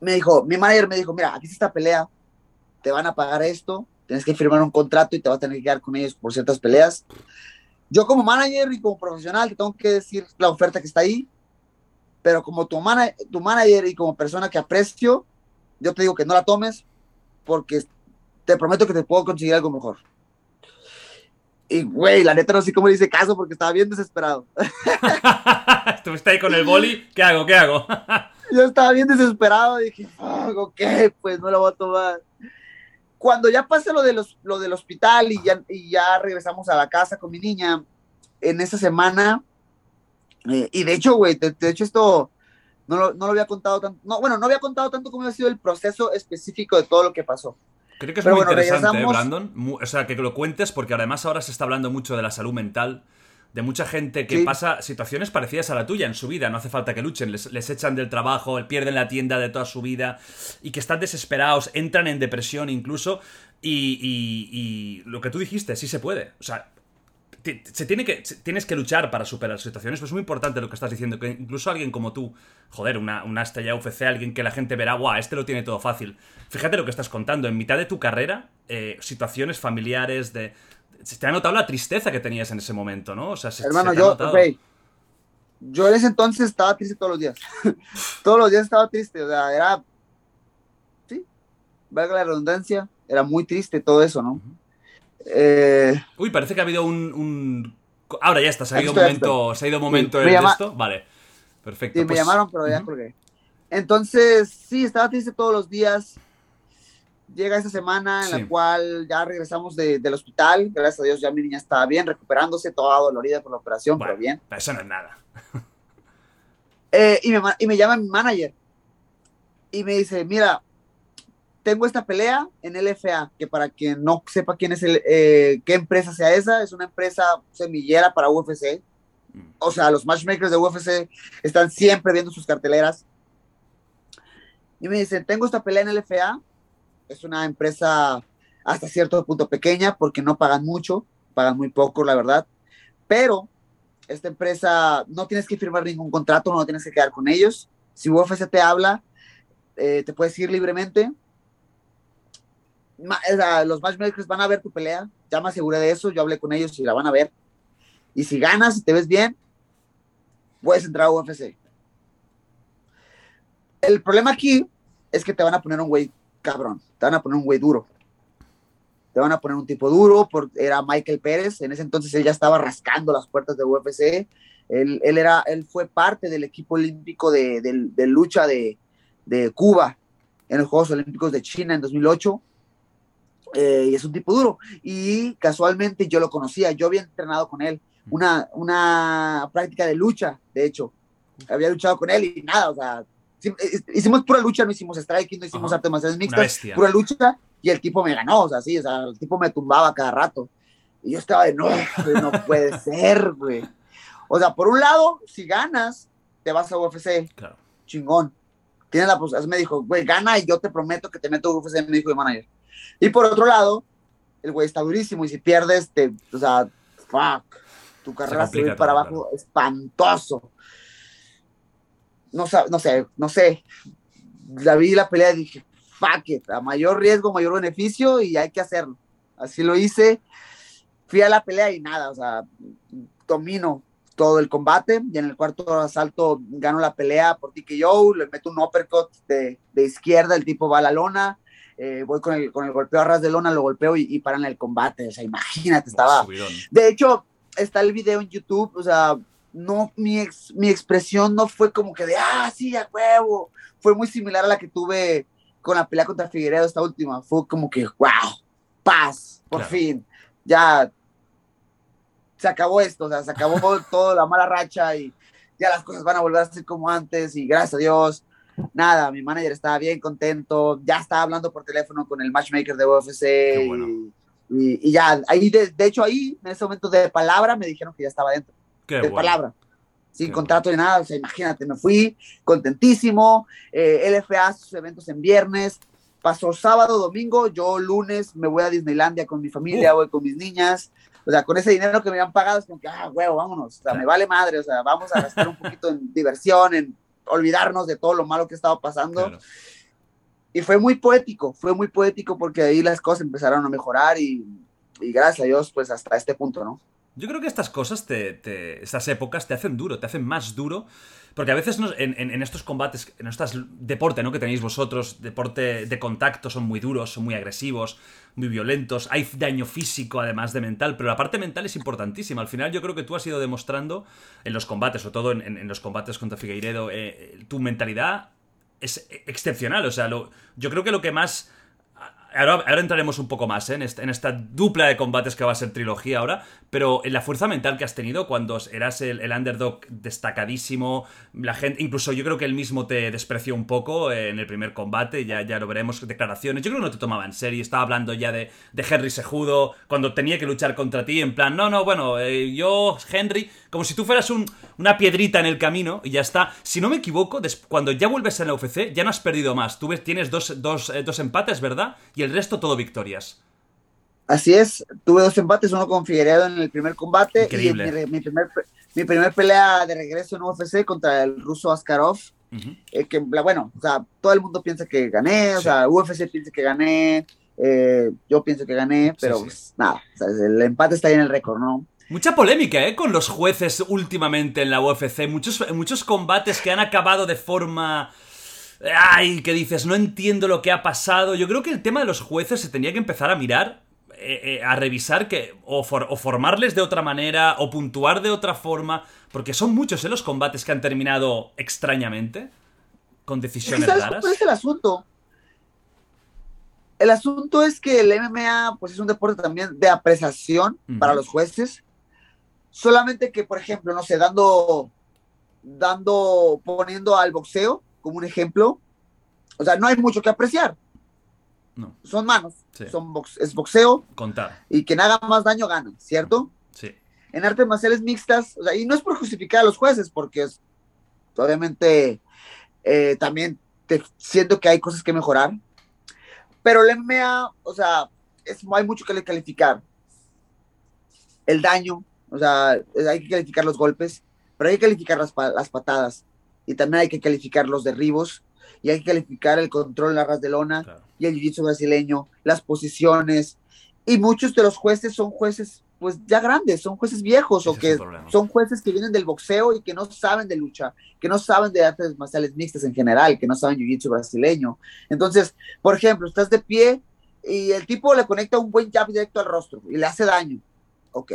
Me dijo, mi manager me dijo, mira, aquí está esta pelea, te van a pagar esto, tienes que firmar un contrato y te vas a tener que quedar con ellos por ciertas peleas. Yo como manager y como profesional te tengo que decir la oferta que está ahí, pero como tu, mana- tu manager y como persona que aprecio, yo te digo que no la tomes porque te prometo que te puedo conseguir algo mejor. Y, güey, la neta no sé cómo le caso porque estaba bien desesperado. Estuviste ahí con el boli. ¿Qué hago? ¿Qué hago? Yo estaba bien desesperado, dije, "Fuck, ok, pues no lo voy a tomar. Cuando ya pasé lo, de los, lo del hospital y ya, y ya regresamos a la casa con mi niña, en esa semana, eh, y de hecho, güey, de, de hecho esto no lo, no lo había contado tanto, no, bueno, no había contado tanto cómo había sido el proceso específico de todo lo que pasó. Creo que es Pero muy bueno, interesante, ¿eh, Brandon. O sea, que lo cuentes porque además ahora se está hablando mucho de la salud mental. De mucha gente que Sí. pasa situaciones parecidas a la tuya en su vida. No hace falta que luchen. Les, les echan del trabajo, pierden la tienda de toda su vida. Y que están desesperados, entran en depresión incluso. Y, y- y lo que tú dijiste, sí se puede. O sea, se tiene que, se- tienes que luchar para superar situaciones. Pues es muy importante lo que estás diciendo. Que incluso alguien como tú, joder, una, una estrella UFC, alguien que la gente verá, guau, este lo tiene todo fácil. Fíjate lo que estás contando. En mitad de tu carrera, eh, situaciones familiares de. Se te ha notado la tristeza que tenías en ese momento, ¿no? O sea, se, Hermano, se te ha yo, notado. güey, yo en ese entonces estaba triste todos los días. todos los días estaba triste, o sea, era, sí, valga la redundancia, era muy triste todo eso, ¿no? Eh, Uy, parece que ha habido un. un- Ahora ya está, se ha ido un momento, se ha ido un momento Me el llama- esto. Vale. Perfecto. sí, me pues- llamaron, pero ya Ujú. colgué. Entonces, sí, estaba triste todos los días. Llega esa semana en Sí. la cual ya regresamos de- del hospital. Gracias a Dios ya mi niña estaba bien, recuperándose, toda dolorida por la operación, Bueno, pero bien. Eso no es nada. Eh, y, me, y me llama mi manager y me dice, mira, tengo esta pelea en LFA, que para quien no sepa quién es el, eh, qué empresa sea esa, es una empresa semillera para UFC. Mm. O sea, los matchmakers de UFC están siempre viendo sus carteleras. Y me dicen, tengo esta pelea en LFA, es una empresa hasta cierto punto pequeña porque no pagan mucho, pagan muy poco, la verdad, pero esta empresa no tienes que firmar ningún contrato, no tienes que quedar con ellos. Si UFC te habla, eh, te puedes ir libremente. Ma- sea, los matchmakers van a ver tu pelea, ya me aseguré de eso, yo hablé con ellos y la van a ver. Y si ganas y te ves bien, puedes entrar a UFC. El problema aquí es que te van a poner un güey cabrón, te van a poner un güey duro. Te van a poner un tipo duro, porque era Michael Pérez, en ese entonces él ya estaba rascando las puertas de UFC, él, él era, él fue parte del equipo olímpico de, de lucha de, de Cuba en los Juegos Olímpicos de China en 2008, eh, y es un tipo duro, y casualmente yo lo conocía, yo había entrenado con él, una, una práctica de lucha, de hecho, había luchado con él y nada, o sea, hicimos pura lucha, no hicimos striking, no hicimos artes marciales mixtas, pura lucha, y el tipo me ganó, o sea, sí, o sea, el tipo me tumbaba cada rato. Y yo estaba de, no, no puede ser, güey. O sea, por un lado, si ganas, te vas a UFC, Claro. chingón. Tienes la posibilidad, me dijo, güey, gana y yo te prometo que te meto a UFC, me dijo mi manager. Y por otro lado, el güey está durísimo y si pierdes, te, o sea, fuck, tu carrera se, va a complica ir para abajo espantoso. No, no sé, no sé, la vi la pelea y dije, fuck it, a mayor riesgo, mayor beneficio y hay que hacerlo. Así lo hice, fui a la pelea y nada, o sea, domino todo el combate y en el cuarto asalto gano la pelea por TKO, le meto un uppercut de, de izquierda, el tipo va a la lona, eh, voy con el, con el golpeo a ras de lona, lo golpeo y, y paran el combate, o sea, imagínate, estaba... De hecho, está el video en YouTube, o sea, no, mi, mi expresión no fue como que de, ah, sí, a huevo, fue muy similar a la que tuve con la pelea contra Figueredo esta última, fue como que, wow, paz, por fin, ya se acabó esto, o sea, se acabó toda la mala racha y ya las cosas van a volver a ser como antes y gracias a Dios, nada, mi manager estaba bien contento, ya estaba hablando por teléfono con el matchmaker de UFC y, ya, ahí de, hecho ahí, en ese momento de palabra, me dijeron que ya estaba dentro, de palabra, sin contrato ni nada, o sea, imagínate, me fui contentísimo, eh, LFA sus eventos en viernes, pasó sábado, domingo, yo lunes me voy a Disneylandia con mi familia, voy con mis niñas, o sea, con ese dinero que me habían pagado, es como que, ah, huevo, vámonos, o sea, me vale madre, o sea, vamos a gastar un poquito en diversión, en olvidarnos de todo lo malo que estaba pasando. Y fue muy poético, fue muy poético porque ahí las cosas empezaron a mejorar y, y gracias a Dios, pues hasta este punto, ¿no? Yo creo que estas cosas, te, estas épocas te hacen duro, te hacen más duro. Porque a veces en, estos combates, en estos deporte ¿no? que tenéis vosotros, deporte de contacto, son muy duros, son muy agresivos, muy violentos, hay daño físico además de mental, pero la parte mental es importantísima. Al final yo creo que tú has ido demostrando en los combates, sobre todo en, los combates contra Figueiredo, eh, tu mentalidad es excepcional. O sea, yo creo que lo que más Ahora, entraremos un poco más ¿eh? en, esta, dupla de combates que va a ser trilogía ahora, pero en la fuerza mental que has tenido cuando eras el, underdog destacadísimo, la gente, incluso yo creo que él mismo te despreció un poco en el primer combate, ya, ya lo veremos, declaraciones, yo creo que no te tomaba en serio, estaba hablando ya de, de Henry Sejudo, cuando tenía que luchar contra ti, en plan, no, no, bueno, eh, yo, Henry, como si tú fueras una piedrita en el camino y ya está. Si no me equivoco, cuando ya vuelves a la UFC, ya no has perdido más, tú tienes dos, dos, eh, dos empates, ¿verdad? Y el resto todo victorias. Así es, tuve dos empates, uno con Figueredo en el primer combate y mi, primer, mi primer pelea de regreso en UFC contra el ruso Askarov. Eh, que bueno, o sea, todo el mundo piensa que gané, o sea, UFC piensa que gané, eh, yo pienso que gané, pero pues, nada, el empate está ahí en el récord, ¿no? Mucha polémica, ¿eh? Con los jueces últimamente en la UFC, muchos, muchos combates que han acabado de forma ay, que dices, no entiendo lo que ha pasado. Yo creo que el tema de los jueces se tenía que empezar a mirar, eh, eh, a revisar, que o, formarles de otra manera, o puntuar de otra forma, porque son muchos ¿eh? los combates que han terminado extrañamente, con decisiones ¿Sabes raras. ¿Cuál es el asunto? El asunto es que el MMA pues, es un deporte también de apreciación para los jueces. Solamente que, por ejemplo, no sé, dando, dando, poniendo al boxeo, como un ejemplo, o sea, no hay mucho que apreciar. No. Son manos, son es boxeo. Contar. Y quien haga más daño gana, ¿cierto? Sí. En artes marciales mixtas, o sea, y no es por justificar a los jueces, porque es, obviamente eh, también te, siento que hay cosas que mejorar, pero el MMA, o sea, es, hay mucho que calificar. El daño, o sea, hay que calificar los golpes, pero hay que calificar las, las patadas, y también hay que calificar los derribos y hay que calificar el control en la ras de lona y el jiu-jitsu brasileño, las posiciones. Y muchos de los jueces son jueces pues ya grandes, son jueces viejos o que son jueces que vienen del boxeo y que no saben de lucha, que no saben de artes marciales mixtas en general, que no saben jiu-jitsu brasileño. Entonces, por ejemplo, estás de pie y el tipo le conecta un buen jab directo al rostro y le hace daño. Ok.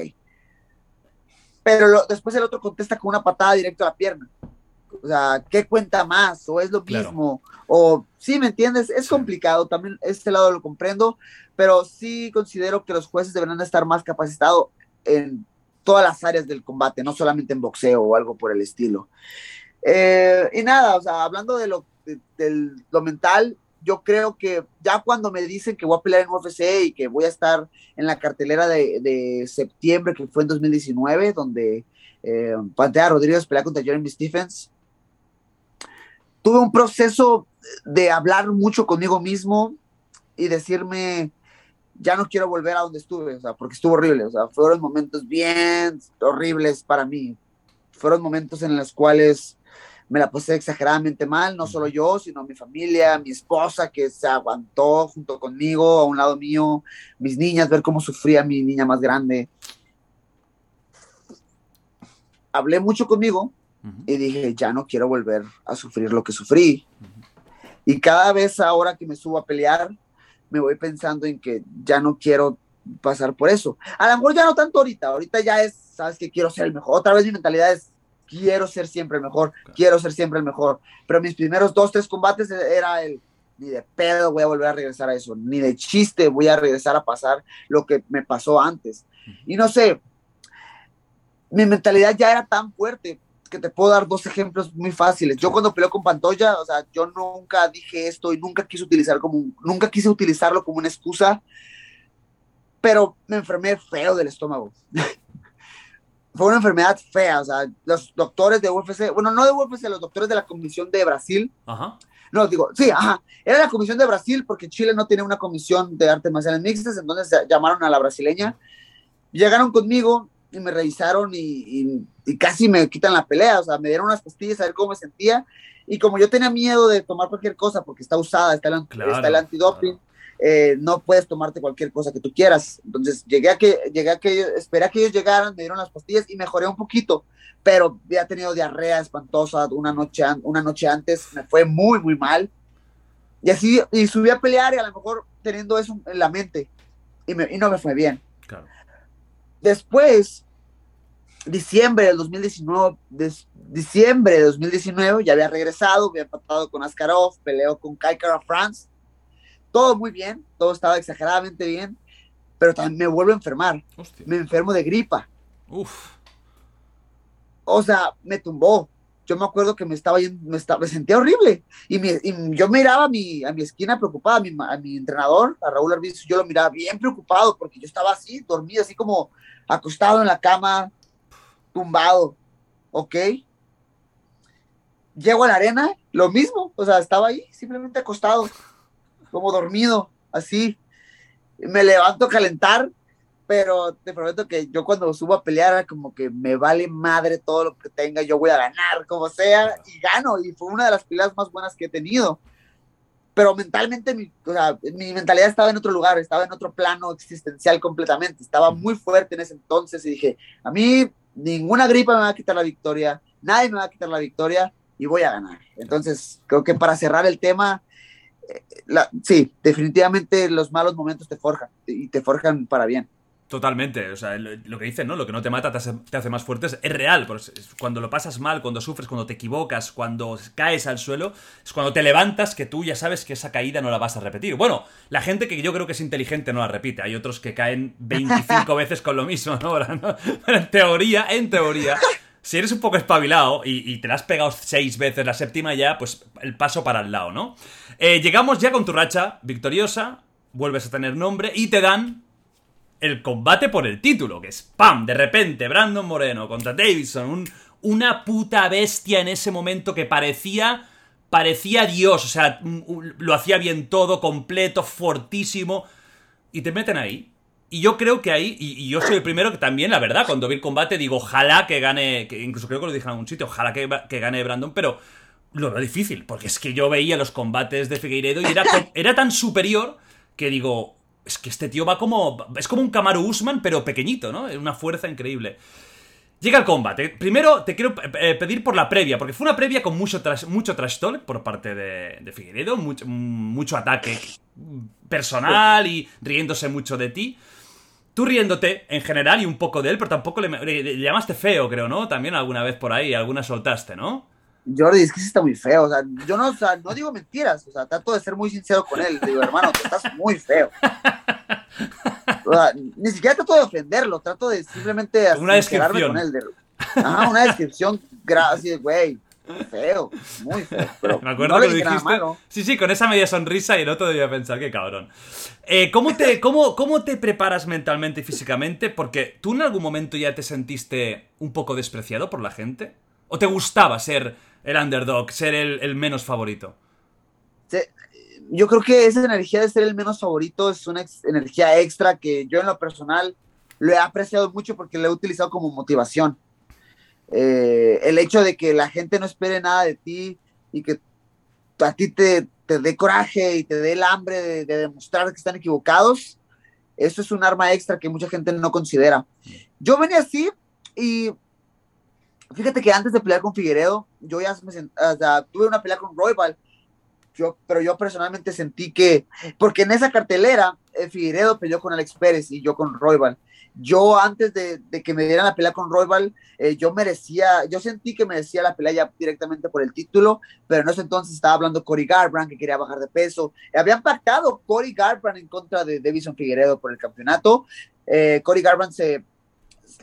Pero después el otro contesta con una patada directo a la pierna. O sea, ¿qué cuenta más? ¿O es lo mismo? O, sí, ¿me entiendes? Es complicado, también este lado lo comprendo, pero sí considero que los jueces deberán estar más capacitados en todas las áreas del combate, no solamente en boxeo o algo por el estilo. Eh, y nada, o sea, hablando de lo, de, lo mental, yo creo que ya cuando me dicen que voy a pelear en UFC y que voy a estar en la cartelera de, de septiembre, que fue en 2019, donde eh, Pantea Rodríguez pelea contra Jeremy Stephens, tuve un proceso de hablar mucho conmigo mismo y decirme, ya no quiero volver a donde estuve, o sea, porque estuvo horrible, o sea, fueron momentos bien horribles para mí, fueron momentos en los cuales me la pasé exageradamente mal, no solo yo, sino mi familia, mi esposa que se aguantó junto conmigo a un lado mío, mis niñas, ver cómo sufría mi niña más grande. Hablé mucho conmigo y dije, ya no quiero volver a sufrir lo que sufrí. Y cada vez ahora que me subo a pelear, me voy pensando en que ya no quiero pasar por eso. A lo mejor ya no tanto ahorita, ahorita ya es, sabes que quiero ser el mejor. Otra vez mi mentalidad es, quiero ser siempre el mejor, quiero ser siempre el mejor. Pero mis primeros dos, tres combates era el, ni de pedo voy a volver a regresar a eso, ni de chiste voy a regresar a pasar lo que me pasó antes. Y no sé, mi mentalidad ya era tan fuerte que te puedo dar dos ejemplos muy fáciles. Yo cuando peleé con Pantoya, o sea, yo nunca dije esto y nunca quise utilizar como, nunca quise utilizarlo como una excusa, pero me enfermé feo del estómago. Fue una enfermedad fea, o sea, los doctores de UFC, bueno, no de UFC, los doctores de la Comisión de Brasil, Ajá. no, digo, sí, ajá, era la Comisión de Brasil porque Chile no tiene una comisión de artes marciales mixtas, entonces llamaron a la brasileña, llegaron conmigo y me revisaron y, y, y, casi me quitan la pelea, o sea, me dieron unas pastillas a ver cómo me sentía, y como yo tenía miedo de tomar cualquier cosa porque está usada, está el, claro, está el antidoping, claro. Eh, no puedes tomarte cualquier cosa que tú quieras. Entonces llegué a que, llegué a que, esperé a que ellos llegaran, me dieron las pastillas y mejoré un poquito, pero había tenido diarrea espantosa una noche, una noche antes, me fue muy, muy mal. Y así, y subí a pelear y a lo mejor teniendo eso en la mente, y, me, y no me fue bien. Claro. Después, diciembre del 2019, des, diciembre de 2019, ya había regresado, había empatado con Askarov, peleó con Kai Kara France, todo muy bien, todo estaba exageradamente bien, pero también me vuelvo a enfermar, Hostia. me enfermo de gripa, Uf. o sea, me tumbó. Yo me acuerdo que me estaba yendo, me, estaba, me sentía horrible y, mi, y, yo miraba a mi, a mi esquina preocupada, a mi, a mi entrenador, a Raúl Arbizu, yo lo miraba bien preocupado porque yo estaba así, dormido, así como acostado en la cama, tumbado, ¿ok? Llego a la arena, lo mismo, o sea, estaba ahí, simplemente acostado, como dormido, así. Me levanto a calentar, pero te prometo que yo cuando subo a pelear, como que me vale madre todo lo que tenga, yo voy a ganar, como sea, y gano, y fue una de las peleas más buenas que he tenido. Pero mentalmente, mi, o sea, mi mentalidad estaba en otro lugar, estaba en otro plano existencial completamente, estaba muy fuerte en ese entonces y dije, a mí ninguna gripa me va a quitar la victoria, nadie me va a quitar la victoria y voy a ganar. Entonces, creo que para cerrar el tema, la, sí, definitivamente los malos momentos te forjan y te forjan para bien. Totalmente, o sea, lo que dicen, ¿no? Lo que no te mata te hace, te hace más fuerte es, real. Cuando lo pasas mal, cuando sufres, cuando te equivocas, cuando caes al suelo, es cuando te levantas que tú ya sabes que esa caída no la vas a repetir. Bueno, la gente que yo creo que es inteligente no la repite. Hay otros que caen 25 veces con lo mismo, ¿no? ¿no? Pero en teoría, en teoría, si eres un poco espabilado y, y, te la has pegado seis veces, la séptima ya, pues el paso para el lado, ¿no? Eh, llegamos ya con tu racha victoriosa, vuelves a tener nombre y te dan el combate por el título, que es ¡pam! De repente, Brandon Moreno contra Davidson, un, una puta bestia en ese momento que parecía. Parecía Dios, o sea, lo hacía bien todo, completo, fortísimo. Y te meten ahí. Y yo creo que ahí, y, yo soy el primero que también, la verdad, cuando vi el combate digo, ojalá que gane, incluso creo que lo dije en algún sitio, ojalá que gane Brandon, pero lo veo difícil, porque es que yo veía los combates de Figueiredo y era, era tan superior que digo, es que este tío va como. Es como un Kamaru Usman, pero pequeñito, ¿no? Una fuerza increíble. Llega el combate. Primero te quiero pedir por la previa, porque fue una previa con mucho trash, mucho trash talk por parte de, de Figueredo, mucho, mucho, ataque personal y riéndose mucho de ti. Tú riéndote en general y un poco de él, pero tampoco le, le, le llamaste feo, creo, ¿no? También alguna vez por ahí, alguna soltaste, ¿no? Jordi, es que sí está muy feo, o sea, yo no, o sea, no digo mentiras, o sea, trato de ser muy sincero con él, digo, hermano, tú estás muy feo. O sea, ni siquiera trato de ofenderlo, trato de simplemente una descripción. con él. De, ajá, una descripción, así, güey, feo, muy feo. Pero Me acuerdo no que lo dijiste. malo. Sí, sí, con esa media sonrisa y el otro debía pensar que cabrón. Eh, ¿cómo, te, cómo, ¿Cómo te preparas mentalmente y físicamente? Porque tú en algún momento ya te sentiste un poco despreciado por la gente. ¿O te gustaba ser el underdog, ser el, el menos favorito? Yo creo que esa energía de ser el menos favorito es una energía extra que yo en lo personal lo he apreciado mucho porque lo he utilizado como motivación. eh, el hecho de que la gente no espere nada de ti y que a ti te, te dé coraje y te dé el hambre de, demostrar que están equivocados, eso es un arma extra que mucha gente no considera. Yo venía así y fíjate que antes de pelear con Figueredo, yo ya me, o tuve una pelea con Roybal, yo, pero yo personalmente sentí que, porque en esa cartelera, eh, Figueredo peleó con Alex Pérez y yo con Roybal. Yo antes de, de, que me dieran la pelea con Roybal, eh, yo merecía, yo sentí que merecía la pelea ya directamente por el título, pero en ese entonces estaba hablando Cory Garbrandt que quería bajar de peso. Habían pactado Cory Garbrandt en contra de Davison Figueredo por el campeonato. Eh, Cory Garbrandt se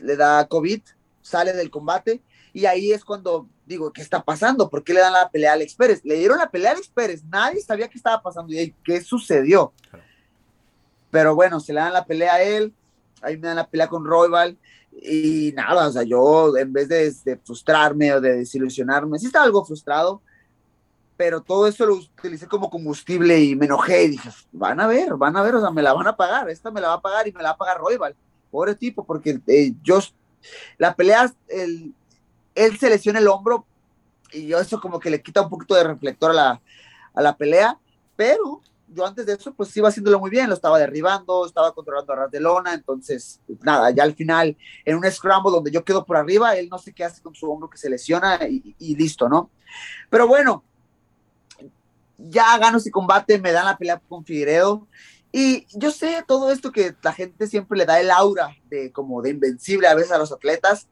le da COVID, sale del combate y ahí es cuando digo, ¿qué está pasando? ¿Por qué le dan la pelea a Alex Pérez? Le dieron la pelea a Alex Pérez, nadie sabía qué estaba pasando y qué sucedió. Pero bueno, se le dan la pelea a él, ahí me dan la pelea con Royval y nada, o sea, yo en vez de, de, frustrarme o de desilusionarme, sí estaba algo frustrado, pero todo eso lo utilicé como combustible y me enojé y dije, van a ver, van a ver, o sea, me la van a pagar, esta me la va a pagar y me la va a pagar Royval, pobre tipo, porque eh, yo, la pelea, el, él se lesiona el hombro y yo eso como que le quita un poquito de reflector a la, a la pelea, pero yo antes de eso pues iba haciéndolo muy bien, lo estaba derribando, estaba controlando a ras de lona, entonces nada, ya al final en un scramble donde yo quedo por arriba, él no sé qué hace con su hombro que se lesiona y, y listo, ¿no? Pero bueno, ya gano ese combate, me dan la pelea con Figueiredo y yo sé todo esto que la gente siempre le da el aura de como de invencible a veces a los atletas,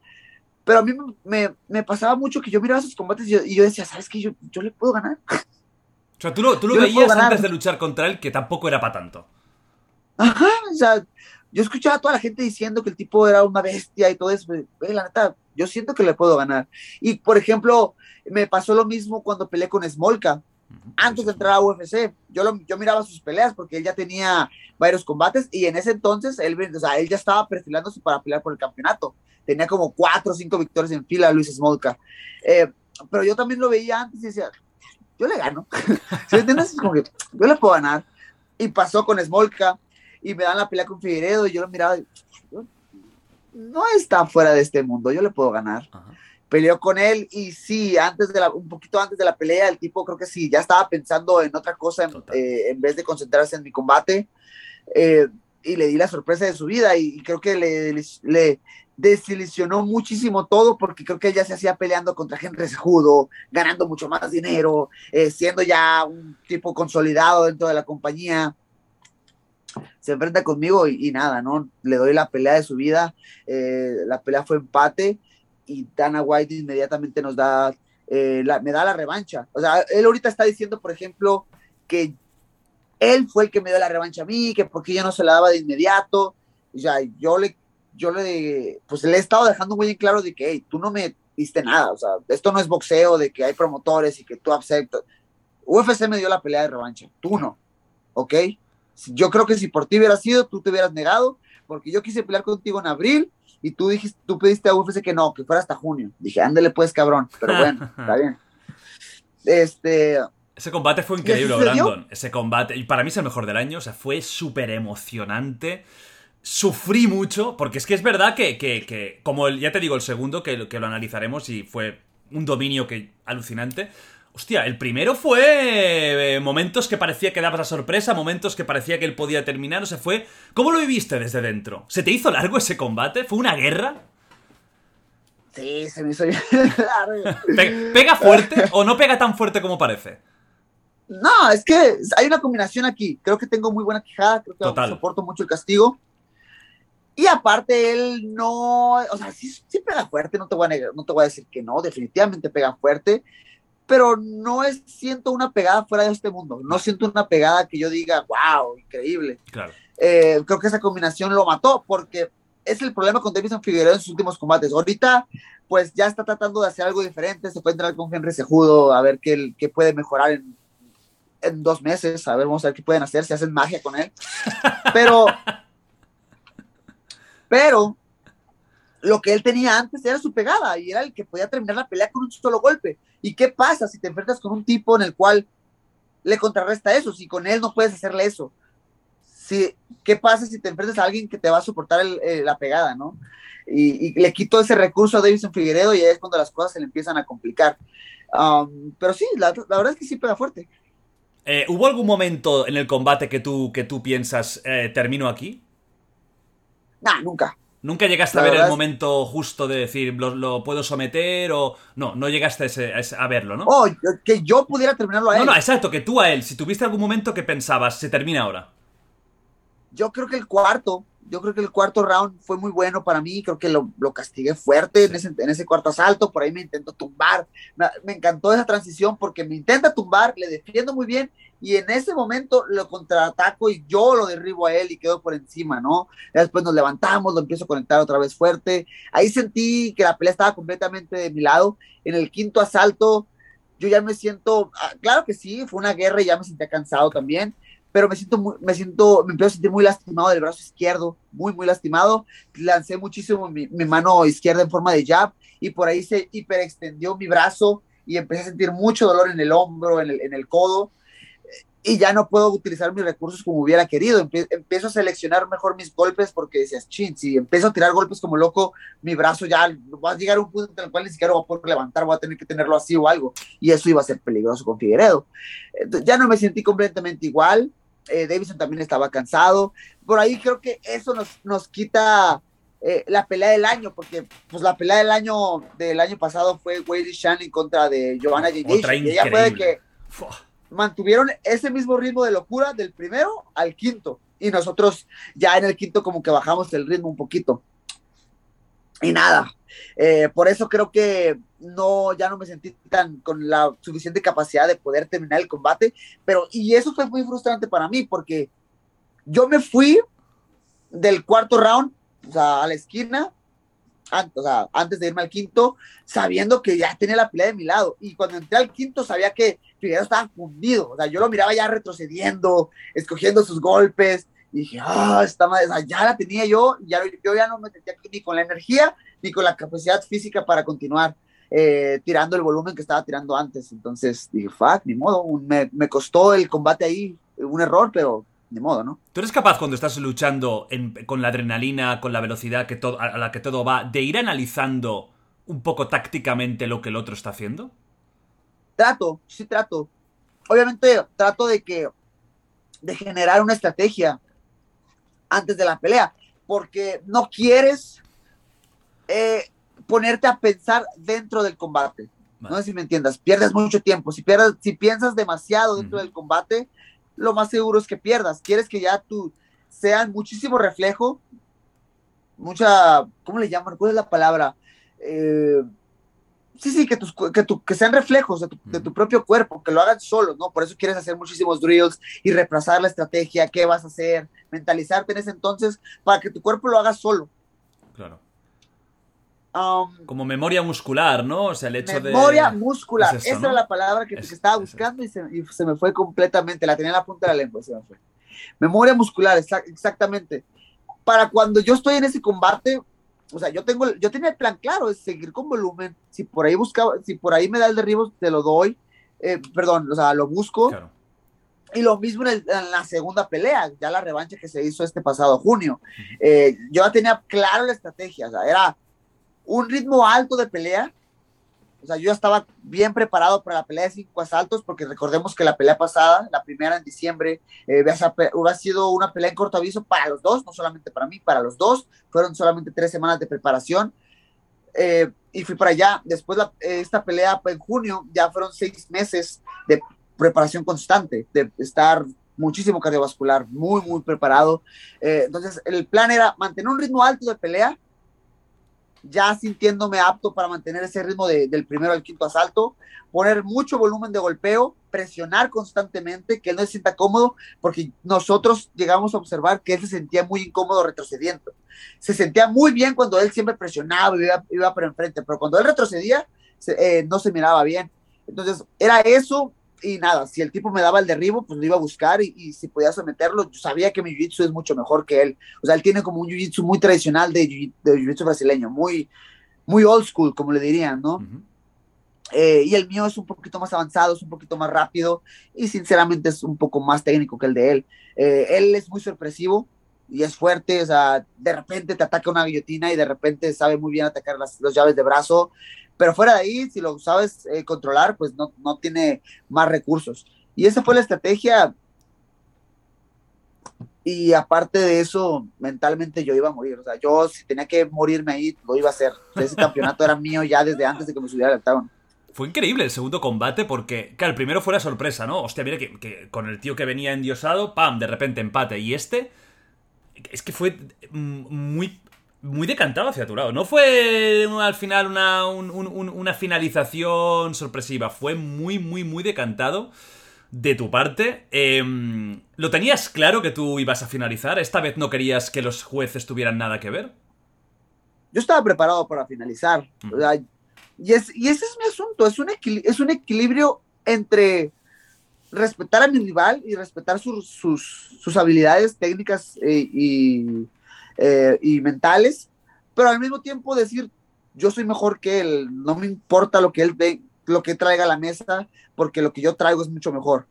pero a mí me, me pasaba mucho que yo miraba esos combates y yo, y yo decía, ¿sabes qué? Yo, yo le puedo ganar. O sea, tú lo, tú lo veías antes de luchar contra él, que tampoco era para tanto. Ajá, o sea, yo escuchaba a toda la gente diciendo que el tipo era una bestia y todo eso. Pero, la neta, yo siento que le puedo ganar. Y, por ejemplo, me pasó lo mismo cuando peleé con Smolka. Antes de entrar a UFC, yo, lo, yo miraba sus peleas porque él ya tenía varios combates y en ese entonces él, o sea, él ya estaba perfilándose para pelear por el campeonato tenía como cuatro o cinco victorias en fila Luis Smolka. Eh, pero yo también lo veía antes y decía, yo le gano. ¿Sí entiendes? Como que yo le puedo ganar. Y pasó con Smolka y me dan la pelea con Figueredo y yo lo miraba y, no está fuera de este mundo, yo le puedo ganar. Ajá. Peleó con él y sí, antes de la, un poquito antes de la pelea, el tipo creo que sí, ya estaba pensando en otra cosa en, eh, en vez de concentrarse en mi combate. Eh, y le di la sorpresa de su vida y, y creo que le, le, desilusionó muchísimo todo porque creo que él ya se hacía peleando contra Henry Sejudo, ganando mucho más dinero, eh, siendo ya un tipo consolidado dentro de la compañía. Se enfrenta conmigo y, y nada, ¿no? Le doy la pelea de su vida. Eh, la pelea fue empate y Dana White inmediatamente nos da, eh, la, me da la revancha. O sea, él ahorita está diciendo, por ejemplo, que él fue el que me dio la revancha a mí, que porque yo no se la daba de inmediato. O sea, yo le yo le, pues le he estado dejando muy en claro de que, hey, tú no me diste nada, o sea, esto no es boxeo, de que hay promotores y que tú aceptas. UFC me dio la pelea de revancha, tú no, ¿ok? Yo creo que si por ti hubiera sido, tú te hubieras negado, porque yo quise pelear contigo en abril y tú dijiste, tú pediste a UFC que no, que fuera hasta junio. Dije, ándale pues, cabrón, pero bueno, está bien. Este, ese combate fue increíble, Brandon. Ese combate, y para mí es el mejor del año, o sea, fue súper emocionante sufrí mucho, porque es que es verdad que, que, que como el, ya te digo, el segundo, que, que, lo analizaremos y fue un dominio que alucinante. Hostia, el primero fue eh, momentos que parecía que dabas la sorpresa, momentos que parecía que él podía terminar, o sea, fue... ¿Cómo lo viviste desde dentro? ¿Se te hizo largo ese combate? ¿Fue una guerra? Sí, se me hizo largo. ¿Pega fuerte o no pega tan fuerte como parece? No, es que hay una combinación aquí. Creo que tengo muy buena quijada, creo que Total. soporto mucho el castigo. Y aparte, él no, o sea, sí, sí, pega fuerte, no te, voy a negar, no te voy a decir que no, definitivamente pega fuerte, pero no es, siento una pegada fuera de este mundo, no siento una pegada que yo diga, wow, increíble. Claro. Eh, creo que esa combinación lo mató, porque es el problema con Davison Figueroa en sus últimos combates. Ahorita, pues ya está tratando de hacer algo diferente, se puede entrar con Henry Sejudo, a ver qué, qué puede mejorar en, en dos meses, a ver, vamos a ver qué pueden hacer, si hacen magia con él. Pero pero lo que él tenía antes era su pegada y era el que podía terminar la pelea con un solo golpe. ¿Y qué pasa si te enfrentas con un tipo en el cual le contrarresta eso? Si con él no puedes hacerle eso. Si, ¿Qué pasa si te enfrentas a alguien que te va a soportar el, eh, la pegada, no? y, le quitó ese recurso a Davison Figueredo y ahí es cuando las cosas se le empiezan a complicar. Um, pero sí, la, verdad es que sí pega fuerte. Eh, ¿Hubo algún momento en el combate que tú, que tú piensas, eh, termino aquí? Nah, nunca. ¿Nunca llegaste a ver el momento justo de decir, lo, puedo someter o...? No, no llegaste a, verlo, ¿no? Oh, que yo pudiera terminarlo a él. No, no, exacto, que tú a él. Si tuviste algún momento que pensabas, se termina ahora. Yo creo que el cuarto, yo creo que el cuarto round fue muy bueno para mí, creo que lo, castigué fuerte en, ese, en, ese, cuarto asalto, por ahí me intentó tumbar, me, me, encantó esa transición porque me intenta tumbar, le defiendo muy bien y en ese momento lo contraataco y yo lo derribo a él y quedo por encima, ¿no? Después nos levantamos, lo empiezo a conectar otra vez fuerte. Ahí sentí que la pelea estaba completamente de mi lado. En el quinto asalto, yo ya me siento, ah, claro que sí, fue una guerra y ya me sentía cansado también, pero me siento, muy, me siento, me empiezo a sentir muy lastimado del brazo izquierdo, muy, muy lastimado. Lancé muchísimo mi, mi mano izquierda en forma de jab y por ahí se hiperextendió mi brazo y empecé a sentir mucho dolor en el hombro, en el, en el codo y ya no puedo utilizar mis recursos como hubiera querido. empiezo a seleccionar mejor mis golpes porque decías, chin, si empiezo a tirar golpes como loco, mi brazo ya va a llegar a un punto en el cual ni siquiera voy a poder levantar, voy a tener que tenerlo así o algo. Y eso iba a ser peligroso con Figueredo. ya no me sentí completamente igual. Eh, Davidson también estaba cansado. Por ahí creo que eso nos, nos quita eh, la pelea del año, porque pues la pelea del año del año pasado fue Wade Shannon contra de Giovanna J. Y ella fue de que mantuvieron ese mismo ritmo de locura del primero al quinto. Y nosotros ya en el quinto como que bajamos el ritmo un poquito. Y nada, eh, por eso creo que no, ya no me sentí tan con la suficiente capacidad de poder terminar el combate, pero y eso fue muy frustrante para mí porque yo me fui del cuarto round o sea, a la esquina sea, antes de irme al quinto, sabiendo que ya tenía la pelea de mi lado. Y cuando entré al quinto, sabía que Figueroa estaba fundido. O sea, yo lo miraba ya retrocediendo, escogiendo sus golpes. Y dije, ah, esta madre, ya la tenía yo. Ya, yo ya no me sentía ni con la energía ni con la capacidad física para continuar eh, tirando el volumen que estaba tirando antes. Entonces dije, fuck, ni modo. me, me costó el combate ahí, un error, pero de modo, ¿no? ¿Tú eres capaz cuando estás luchando con la adrenalina, con la velocidad que todo, a la que todo va, de ir analizando un poco tácticamente lo que el otro está haciendo? Trato, sí trato. Obviamente trato de que de generar una estrategia antes de la pelea, porque no quieres eh, ponerte a pensar dentro del combate. No sé si me entiendas, pierdes mucho tiempo. Si, pierdes, si piensas demasiado dentro del combate, lo más seguro es que pierdas. Quieres que ya tú sean muchísimo reflejo, mucha, ¿cómo le llaman? ¿Cuál es la palabra? Eh, sí, sí, que, tus, que, que sean reflejos de tu, propio cuerpo, que lo hagan solo, ¿no? Por eso quieres hacer muchísimos drills y repasar la estrategia, qué vas a hacer, mentalizarte en ese entonces para que tu cuerpo lo haga solo. Claro. Um, Como memoria muscular, ¿no? O sea, el hecho de. Memoria muscular. Esa era la palabra que, estaba buscando y se, me fue completamente. La tenía en la punta de la lengua se me fue. Memoria muscular, exactamente. Para cuando yo estoy en ese combate, o sea, yo tengo, yo tenía el plan claro, es seguir con volumen. Si por ahí buscaba, si por ahí me da el derribo, te lo doy. Eh, perdón, o sea, lo busco. Y lo mismo en, la segunda pelea, ya la revancha que se hizo este pasado junio. Eh, yo ya tenía claro la estrategia, o sea, era un ritmo alto de pelea. O sea, yo estaba bien preparado para la pelea de cinco asaltos, porque recordemos que la pelea pasada, la primera en diciembre, eh, hubiera sido una pelea en corto aviso para los dos, no solamente para mí, para los dos. Fueron solamente tres semanas de preparación. Eh, y fui para allá. Después la, esta pelea en junio ya fueron seis meses de preparación constante, de estar muchísimo cardiovascular, muy, muy preparado. Eh, entonces, el plan era mantener un ritmo alto de pelea, ya sintiéndome apto para mantener ese ritmo del primero al quinto asalto, poner mucho volumen de golpeo, presionar constantemente, que él no se sienta cómodo, porque nosotros llegamos a observar que él se sentía muy incómodo retrocediendo. Se sentía muy bien cuando él siempre presionaba y iba, iba por enfrente, pero cuando él retrocedía, eh, no se miraba bien. Entonces, era eso, y nada, si el tipo me daba el derribo, pues lo iba a buscar y, si podía someterlo, yo sabía que mi jiu-jitsu es mucho mejor que él. O sea, él tiene como un jiu-jitsu muy tradicional de, jiu-jitsu brasileño, muy, muy old school, como le dirían, ¿no? Eh, y el mío es un poquito más avanzado, es un poquito más rápido y sinceramente es un poco más técnico que el de él. Eh, él es muy sorpresivo, y es fuerte, o sea, de repente te ataca una guillotina y de repente sabe muy bien atacar las, los llaves de brazo, pero fuera de ahí, si lo sabes eh, controlar, pues no, no tiene más recursos. Y esa fue la estrategia. Y aparte de eso, mentalmente yo iba a morir. O sea, yo si tenía que morirme ahí, lo iba a hacer. Ese campeonato era mío ya desde antes de que me subiera al octavo. Fue increíble el segundo combate porque, claro, el primero fue la sorpresa, ¿no? Hostia, mira que, que con el tío que venía endiosado, ¡pam! De repente empate. Y este, es que fue muy muy decantado hacia tu lado. No fue al final una, una finalización sorpresiva. Fue muy, muy, muy decantado de tu parte. Em, ¿Lo tenías claro que tú ibas a finalizar? ¿Esta vez no querías que los jueces tuvieran nada que ver? Yo estaba preparado para finalizar. y, es, y, ese es mi asunto. Es un, es un equilibrio entre respetar a mi rival y respetar sus, sus, habilidades técnicas eh, y eh, y mentales, pero al mismo tiempo decir, yo soy mejor que él, no me importa lo que él ve, lo que traiga a la mesa, porque lo que yo traigo es mucho mejor.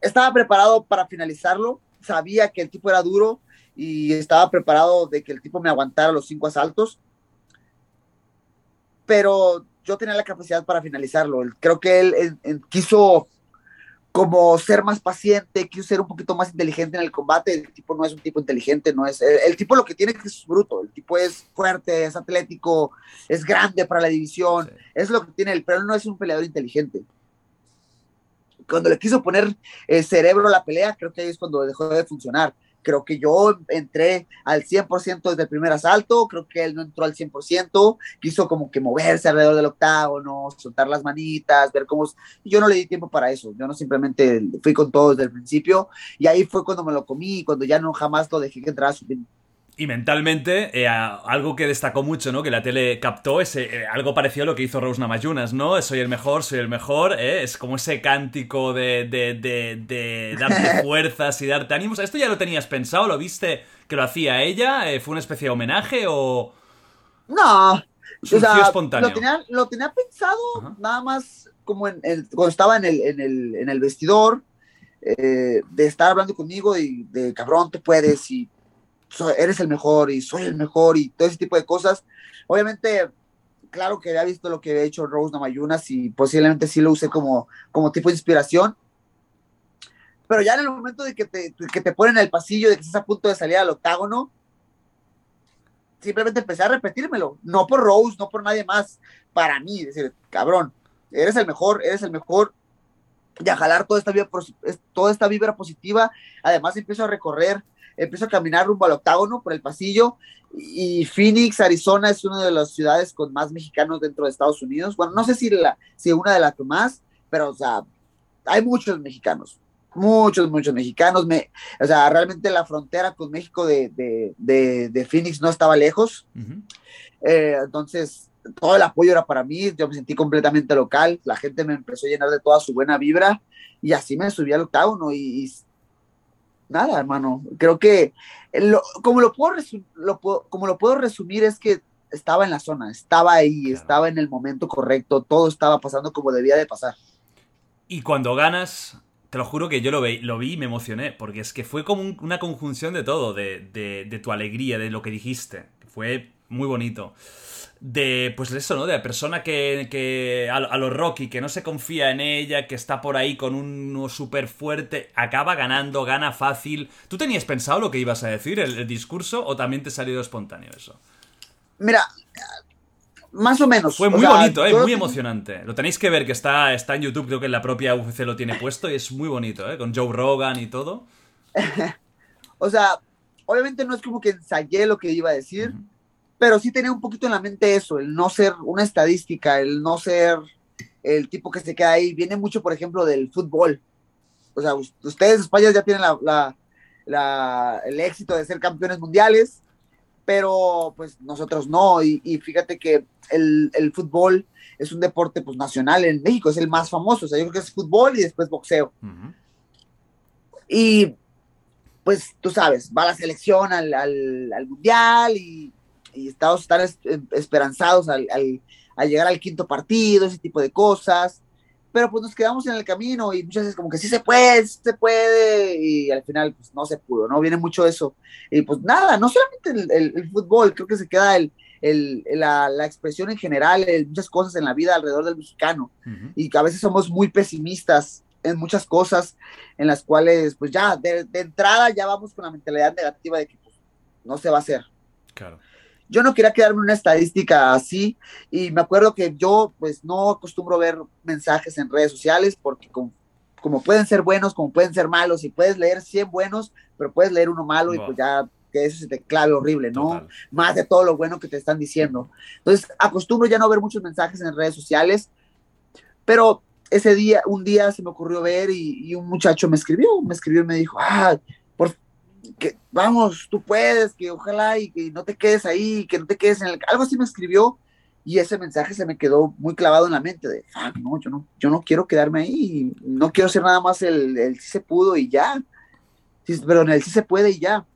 Estaba preparado para finalizarlo, sabía que el tipo era duro y estaba preparado de que el tipo me aguantara los cinco asaltos, pero yo tenía la capacidad para finalizarlo. Creo que él quiso como ser más paciente, quiso ser un poquito más inteligente en el combate. El tipo no es un tipo inteligente, no es. El, tipo lo que tiene que es bruto. El tipo es fuerte, es atlético, es grande para la división. Es lo que tiene él, pero él no es un peleador inteligente. Cuando le quiso poner el cerebro a la pelea, creo que ahí es cuando dejó de funcionar. Creo que yo entré al 100% desde el primer asalto, creo que él no entró al 100%, quiso como que moverse alrededor del octágono, soltar las manitas, ver cómo... Yo no le di tiempo para eso, yo no simplemente fui con todo desde el principio y ahí fue cuando me lo comí, cuando ya no jamás lo dejé que entrara a su y mentalmente, eh, algo que destacó mucho, ¿no? Que la tele captó, es eh, algo parecido a lo que hizo Rose Namayunas, ¿no? Soy el mejor, soy el mejor, ¿eh? Es como ese cántico de, de, de, darte fuerzas y darte ánimos. ¿Esto ya lo tenías pensado? ¿Lo viste que lo hacía ella? Eh, ¿Fue una especie de homenaje o...? No, o sea, espontáneo. Lo tenía, lo tenía pensado nada más como en, cuando estaba en el, en el, en el vestidor, de estar hablando conmigo y de cabrón, te puedes y eres el mejor y soy el mejor y todo ese tipo de cosas. Obviamente, claro que había visto lo que había hecho Rose Namayunas y posiblemente sí lo usé como, como tipo de inspiración. Pero ya en el momento de que te, que te ponen en el pasillo, de que estás a punto de salir al octágono, simplemente empecé a repetírmelo. No por Rose, no por nadie más. Para mí, decir, cabrón, eres el mejor, eres el mejor. Y a jalar toda esta, vibra, toda esta vibra positiva. Además, empiezo a recorrer empiezo a caminar rumbo al octágono por el pasillo y Phoenix, Arizona es una de las ciudades con más mexicanos dentro de Estados Unidos. Bueno, no sé si, la, si una de las que más, pero o sea, hay muchos mexicanos, muchos, muchos mexicanos. Me, o sea, realmente la frontera con México de, de, de, Phoenix no estaba lejos. Eh, entonces, todo el apoyo era para mí, yo me sentí completamente local, la gente me empezó a llenar de toda su buena vibra y así me subí al octágono y, y nada, hermano. Creo que como, lo puedo como lo puedo resumir es que estaba en la zona, estaba ahí, estaba en el momento correcto, todo estaba pasando como debía de pasar. Y cuando ganas, te lo juro que yo lo, vi, lo vi y me emocioné, porque es que fue como una conjunción de todo, de, de, tu alegría, de lo que dijiste. Fue muy bonito de, pues eso, ¿no? De la persona que, que a, los Rocky, que no se confía en ella, que está por ahí con uno súper fuerte, acaba ganando, gana fácil. ¿Tú tenías pensado lo que ibas a decir, el, discurso, o también te salió espontáneo eso? Mira, más o menos. Fue muy bonito, ¿eh? muy emocionante. Lo tenéis que ver, que está, está en YouTube, creo que en la propia UFC lo tiene puesto, y es muy bonito, ¿eh? Con Joe Rogan y todo. o sea, obviamente no es como que ensayé lo que iba a decir pero sí tenía un poquito en la mente eso, el no ser una estadística, el no ser el tipo que se queda ahí. Viene mucho, por ejemplo, del fútbol. O sea, ustedes, España, ya tienen la, el éxito de ser campeones mundiales, pero pues nosotros no. Y, fíjate que el, fútbol es un deporte pues nacional en México, es el más famoso. O sea, yo creo que es fútbol y después boxeo. Y pues tú sabes, va la selección al, al mundial y y Estados están esperanzados al, llegar al quinto partido, ese tipo de cosas. pero pues nos quedamos en el camino y muchas veces como que sí se puede, sí se puede, y al final pues no se pudo, ¿no? Viene mucho eso. Y pues nada, no solamente el, fútbol, creo que se queda el, el, la, la, expresión en general, muchas cosas en la vida alrededor del mexicano, y que a veces somos muy pesimistas en muchas cosas en las cuales pues ya de, de entrada ya vamos con la mentalidad negativa de que pues, no se va a hacer. Claro yo no quería quedarme una estadística así y me acuerdo que yo pues no acostumbro ver mensajes en redes sociales porque como, pueden ser buenos, como pueden ser malos y puedes leer 100 buenos, pero puedes leer uno malo y pues ya que eso se te clave horrible, ¿no? Más de todo lo bueno que te están diciendo. Entonces, acostumbro ya no ver muchos mensajes en redes sociales, pero ese día, un día se me ocurrió ver y, y un muchacho me escribió, me escribió y me dijo, ah, que vamos, tú puedes, que ojalá y que no te quedes ahí, que no te quedes en el... Algo así me escribió y ese mensaje se me quedó muy clavado en la mente de, no, yo no, yo no quiero quedarme ahí, no quiero ser nada más el, el sí se pudo y ya, pero en el sí se puede y ya.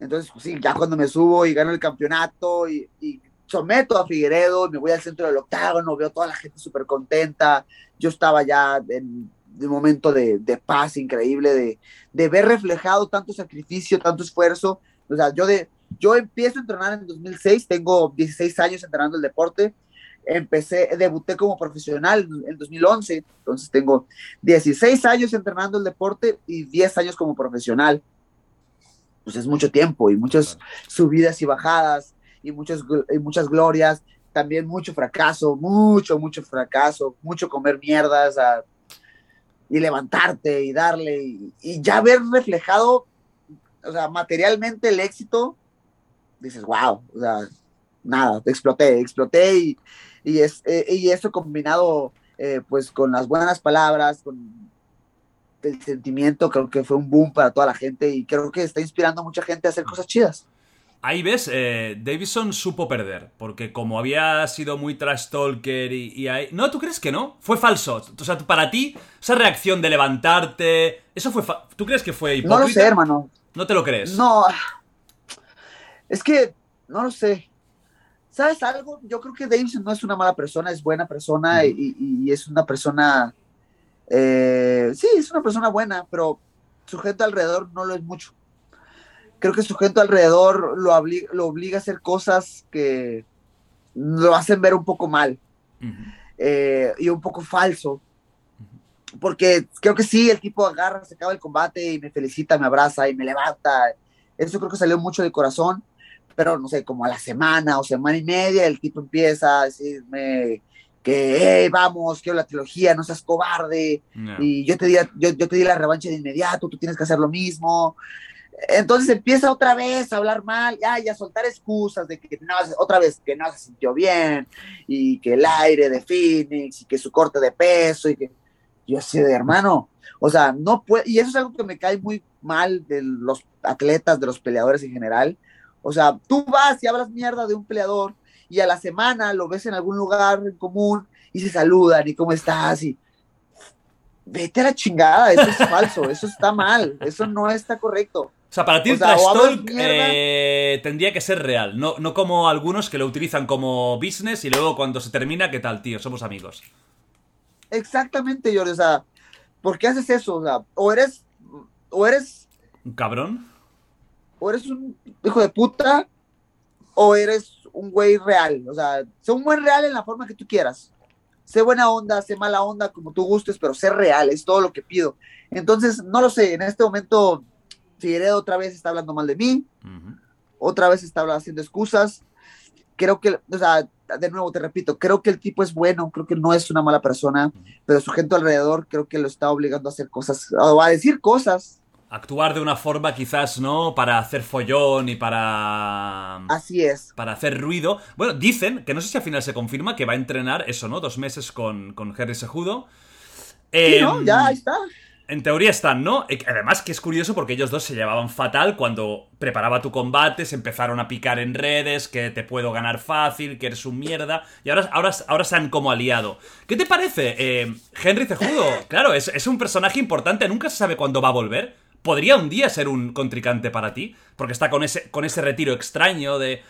Entonces, pues sí, ya cuando me subo y gano el campeonato y, y someto a Figueredo, me voy al centro del octágono, veo toda la gente súper contenta, yo estaba ya en de un momento de, paz increíble, de, de, ver reflejado tanto sacrificio, tanto esfuerzo. O sea, yo, de, yo empiezo a entrenar en 2006, tengo 16 años entrenando el deporte. Empecé, debuté como profesional en 2011, entonces tengo 16 años entrenando el deporte y 10 años como profesional. Pues es mucho tiempo y muchas subidas y bajadas y, muchas y muchas glorias, también mucho fracaso, mucho, mucho fracaso, mucho comer mierdas, a y levantarte y darle y, ya ver reflejado, o sea, materialmente el éxito, dices, wow, o sea, nada, exploté, exploté y, y, es, eh, y eso combinado eh, pues con las buenas palabras, con el sentimiento, creo que fue un boom para toda la gente y creo que está inspirando a mucha gente a hacer cosas chidas. Ahí ves, eh, Davison supo perder, porque como había sido muy trash talker y, ahí... No, ¿tú crees que no? Fue falso. O sea, para ti, esa reacción de levantarte, eso fue... ¿Tú crees que fue hipócrita? No lo sé, hermano. ¿No te lo crees? No, es que, no lo sé. ¿Sabes algo? Yo creo que Davison no es una mala persona, es buena persona y, es una persona... Eh, sí, es una persona buena, pero su gente alrededor no lo es mucho creo que su gente alrededor lo, obliga, lo obliga a hacer cosas que lo hacen ver un poco mal eh, y un poco falso. Porque creo que sí, el tipo agarra, se acaba el combate y me felicita, me abraza y me levanta. Eso creo que salió mucho de corazón, pero no sé, como a la semana o semana y media, el tipo empieza a decirme que, hey, vamos, quiero la trilogía, no seas cobarde, y yo te, di, yo, yo, te di la revancha de inmediato, tú tienes que hacer lo mismo. Entonces empieza otra vez a hablar mal, ya, y a soltar excusas de que no, otra vez que no se sintió bien, y que el aire de Phoenix, y que su corte de peso, y que yo así de hermano, o sea, no puede, y eso es algo que me cae muy mal de los atletas, de los peleadores en general. O sea, tú vas y hablas mierda de un peleador, y a la semana lo ves en algún lugar en común, y se saludan, y cómo estás, y vete a la chingada, eso es falso, eso está mal, eso no está correcto. O sea, para ti el trash talk eh, tendría que ser real, no, no como algunos que lo utilizan como business y luego cuando se termina, ¿qué tal, tío? Somos amigos. Exactamente, Jordi, o sea, ¿por qué haces eso? O sea, o eres, o eres... ¿Un cabrón? O eres un hijo de puta, o eres un güey real. O sea, sé un buen real en la forma que tú quieras. Sé buena onda, sé mala onda, como tú gustes, pero sé real, es todo lo que pido. Entonces, no lo sé, en este momento Figueredo otra vez está hablando mal de mí, otra vez está haciendo excusas. Creo que, o sea, de nuevo te repito, creo que el tipo es bueno, creo que no es una mala persona, pero su gente alrededor creo que lo está obligando a hacer cosas, o a decir cosas. Actuar de una forma quizás, ¿no? Para hacer follón y para... Así es. Para hacer ruido. Bueno, dicen, que no sé si al final se confirma, que va a entrenar eso, ¿no? Dos meses con, con Henry Sejudo. Sí, ¿no? Ya, em, ahí está. En teoría están, ¿no? Además que es curioso porque ellos dos se llevaban fatal cuando preparaba tu combate, se empezaron a picar en redes, que te puedo ganar fácil, que eres un mierda, y ahora, ahora, ahora se han como aliado. ¿Qué te parece? Eh, Henry Cejudo, claro, es, es un personaje importante, nunca se sabe cuándo va a volver. ¿Podría un día ser un contrincante para ti? Porque está con ese, con ese retiro extraño de...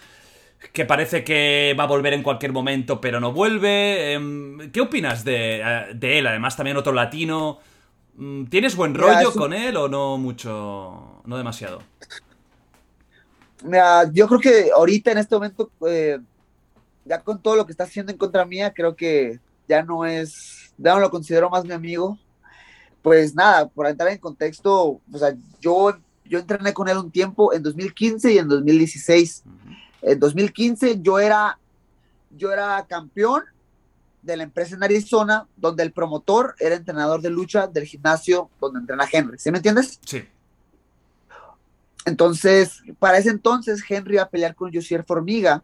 que parece que va a volver en cualquier momento, pero no vuelve. Em, ¿Qué opinas de, eh, de él? Además, también otro latino. Mm, ¿Tienes buen rollo con él o no mucho? No demasiado. Mira, yo creo que ahorita en este momento, eh, ya con todo lo que está haciendo en contra mía, creo que ya no es, ya no lo considero más mi amigo. Pues nada, por entrar en contexto, o sea, yo, yo entrené con él un tiempo en 2015 y en 2016. En 2015 yo era, yo era campeón de la empresa en Arizona, donde el promotor era entrenador de lucha del gimnasio donde entrena Henry. ¿Sí me entiendes? Sí. Entonces, para ese entonces, Henry iba a pelear con Josier Formiga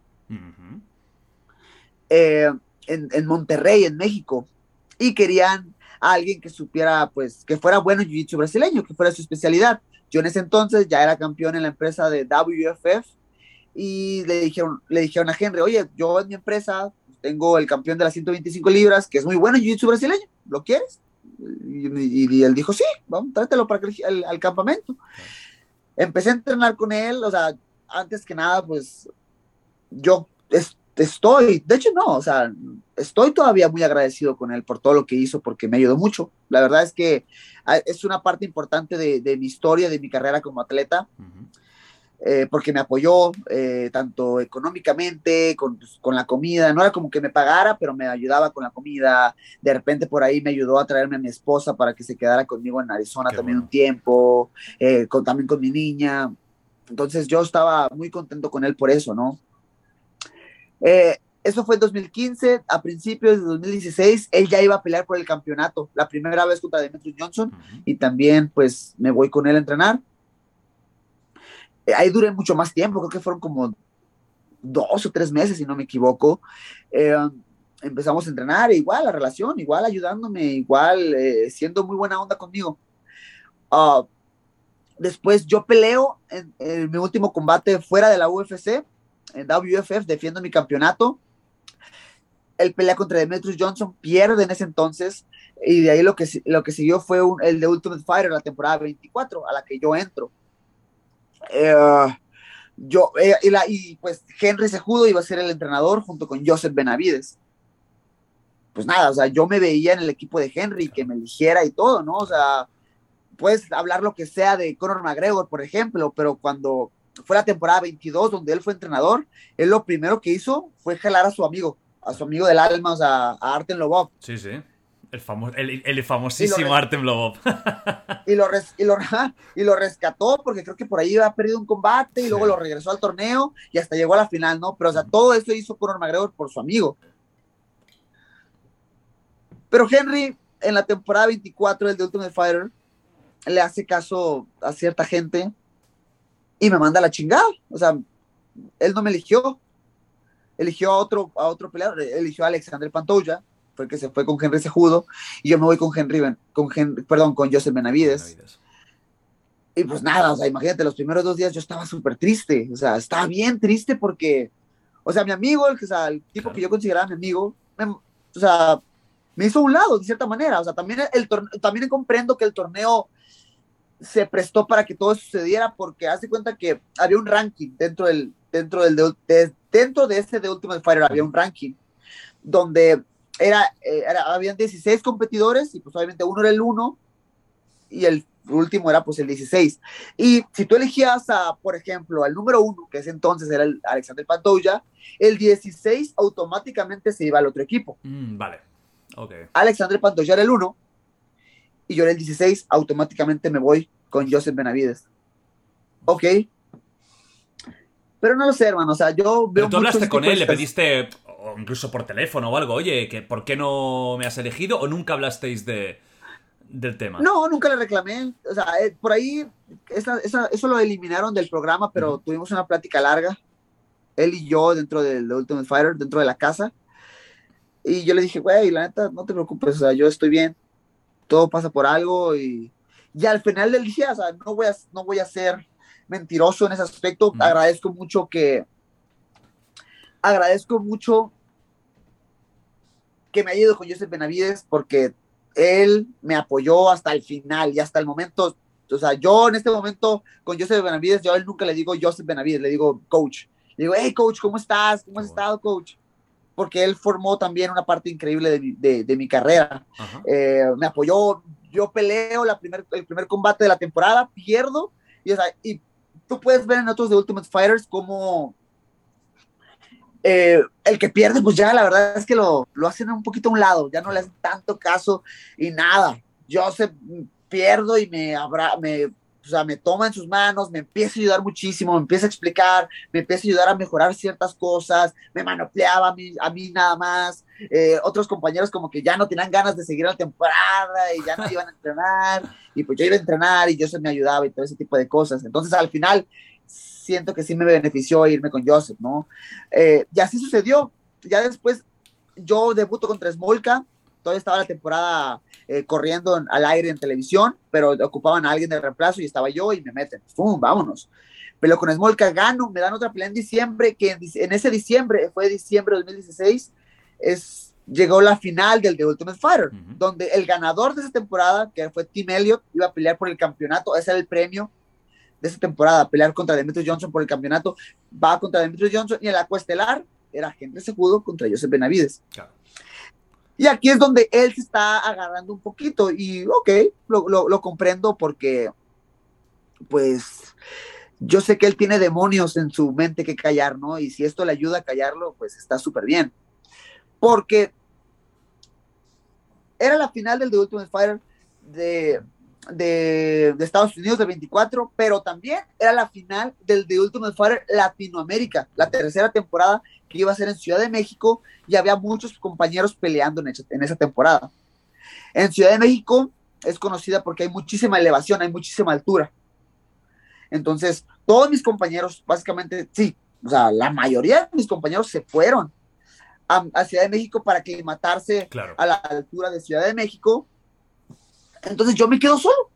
eh, en, Monterrey, en México. Y querían a alguien que supiera, pues, que fuera bueno en Jiu-Jitsu brasileño, que fuera su especialidad. Yo en ese entonces ya era campeón en la empresa de WFF y le dijeron, le dijeron a Henry, oye, yo en mi empresa tengo el campeón de las 125 libras, que es muy bueno en Jiu-Jitsu brasileño, ¿lo quieres? Y, él dijo, sí, vamos, tráetelo para el, al campamento. Empecé a entrenar con él, o sea, antes que nada, pues yo estoy, de hecho no, o sea, estoy todavía muy agradecido con él por todo lo que hizo, porque me ayudó mucho. La verdad es que ah, es una parte importante de, mi historia, de mi carrera como atleta. Eh, porque me apoyó eh, tanto económicamente, pues, con, la comida, no era como que me pagara, pero me ayudaba con la comida, de repente por ahí me ayudó a traerme a mi esposa para que se quedara conmigo en Arizona también un tiempo, eh, con, también con mi niña, entonces yo estaba muy contento con él por eso, ¿no? eso fue en 2015, a principios de 2016, él ya iba a pelear por el campeonato, la primera vez contra Demetrius Johnson, y también pues me voy con él a entrenar. eh, ahí duré mucho más tiempo, creo que fueron como dos o tres meses, si no me equivoco. Eh, empezamos a entrenar, igual la relación, igual ayudándome, igual eh, siendo muy buena onda conmigo. Ah, después yo peleo en, mi último combate fuera de la UFC, en WFF, defiendo mi campeonato. Él pelea contra Demetrius Johnson, pierde en ese entonces, y de ahí lo que, lo que siguió fue el de Ultimate Fighter, la temporada 24, a la que yo entro. Eh, yo, eh, y, la, y, pues Henry Sejudo iba a ser el entrenador junto con Joseph Benavides. Pues nada, o sea, yo me veía en el equipo de Henry, que me eligiera y todo, ¿no? O sea, puedes hablar lo que sea de Conor McGregor, por ejemplo, pero cuando fue la temporada 22 donde él fue entrenador, él lo primero que hizo fue jalar a su amigo, a su amigo del alma, o sea, a Arten Lobov. Sí, sí. El, el, famosísimo Artem Lobov. y, lo y, lo rescató porque creo que por ahí había perdido un combate y luego lo regresó al torneo y hasta llegó a la final, ¿no? Pero, o sea, todo eso hizo Conor McGregor por su amigo. Pero Henry, en la temporada 24 del The Ultimate Fighter, le hace caso a cierta gente y me manda la chingada. O sea, él no me eligió. Eligió a otro, a otro peleador, eligió a Alexander Pantoja fue el que se fue con Henry Sejudo, y yo me voy con Henry, con perdón, con Joseph Benavides. Y pues nada, o sea, imagínate, los primeros dos días yo estaba súper triste, o sea, estaba bien triste porque, o sea, mi amigo, el, el tipo que yo consideraba mi amigo, o sea, me hizo un lado, de cierta manera, o sea, también, el también comprendo que el torneo se prestó para que todo sucediera porque hace cuenta que había un ranking dentro del, dentro del, de, dentro de ese de Ultimate Fighter había un ranking donde era, eh, era, habían 16 competidores y pues obviamente uno era el 1 y el último era pues el 16. Y si tú elegías a, por ejemplo, al número 1, que ese entonces era el Alexander Pantoya, el 16 automáticamente se iba al otro equipo. Mm, vale, ok. Alexander Pantoya era el 1 y yo era el 16, automáticamente me voy con Joseph Benavides. Ok. Pero no lo sé, hermano, o sea, yo veo... Pero tú hablaste con él, le pediste o incluso por teléfono o algo, oye, que ¿por qué no me has elegido? ¿O nunca hablasteis de, del tema? No, nunca le reclamé. O sea, eh, por ahí, eso lo eliminaron del programa, pero tuvimos una plática larga, él y yo, dentro del Ultimate Fighter, dentro de la casa. Y yo le dije, güey, la neta, no te preocupes, o sea, yo estoy bien, todo pasa por algo y, y al final del día, o sea, no voy a, no voy a ser mentiroso en ese aspecto. Agradezco mucho que, agradezco mucho que me haya ido con Joseph Benavides porque él me apoyó hasta el final y hasta el momento. O sea, yo en este momento con Joseph Benavides, yo a él nunca le digo Joseph Benavides, le digo coach. Le digo, hey, coach, ¿cómo estás? ¿Cómo has estado, coach? Porque él formó también una parte increíble de mi, de, de mi carrera. Eh, me apoyó, yo peleo la primer, el primer combate de la temporada, pierdo, y, o sea, y tú puedes ver en otros de Ultimate Fighters como eh, el que pierde, pues ya la verdad es que lo, lo hacen un poquito a un lado, ya no le hacen tanto caso y nada. Yo se pierdo y me, abra, me o sea, me toma en sus manos, me empieza a ayudar muchísimo, me empieza a explicar, me empieza a ayudar a mejorar ciertas cosas, me manopleaba a mí, a mí nada más. Eh, otros compañeros como que ya no tenían ganas de seguir la temporada y ya no iban a entrenar, y pues yo iba a entrenar y yo se me ayudaba y todo ese tipo de cosas. Entonces al final siento que sí me benefició irme con Joseph, ¿no? Eh, y así sucedió. Ya después yo debuto contra Smolka, todavía estaba la temporada eh, corriendo al aire en televisión, pero ocupaban a alguien de reemplazo y estaba yo y me meten, ¡pum! Vámonos. Pero con Smolka gano, me dan otra pelea en diciembre, que en, ese diciembre, fue diciembre de 2016, es, llegó la final del The Ultimate Fighter, donde el ganador de esa temporada, que fue Tim Elliott, iba a pelear por el campeonato, ese era el premio de esa temporada, pelear contra Demetrius Johnson por el campeonato, va contra Demetrius Johnson y en la cuestelar era Henry Sejudo contra Joseph Benavides. Claro. Y aquí es donde él se está agarrando un poquito y ok, lo, lo, comprendo porque pues yo sé que él tiene demonios en su mente que callar, ¿no? Y si esto le ayuda a callarlo, pues está súper bien. Porque era la final del The Ultimate Fighter de, de, de, Estados Unidos de 24, pero también era la final del The Ultimate Fighter Latinoamérica, la tercera temporada que iba a ser en Ciudad de México y había muchos compañeros peleando en esa, en esa temporada. En Ciudad de México es conocida porque hay muchísima elevación, hay muchísima altura. Entonces, todos mis compañeros, básicamente, sí, o sea, la mayoría de mis compañeros se fueron a, Ciudad de México para aclimatarse a la altura de Ciudad de México. Entonces yo me quedo solo.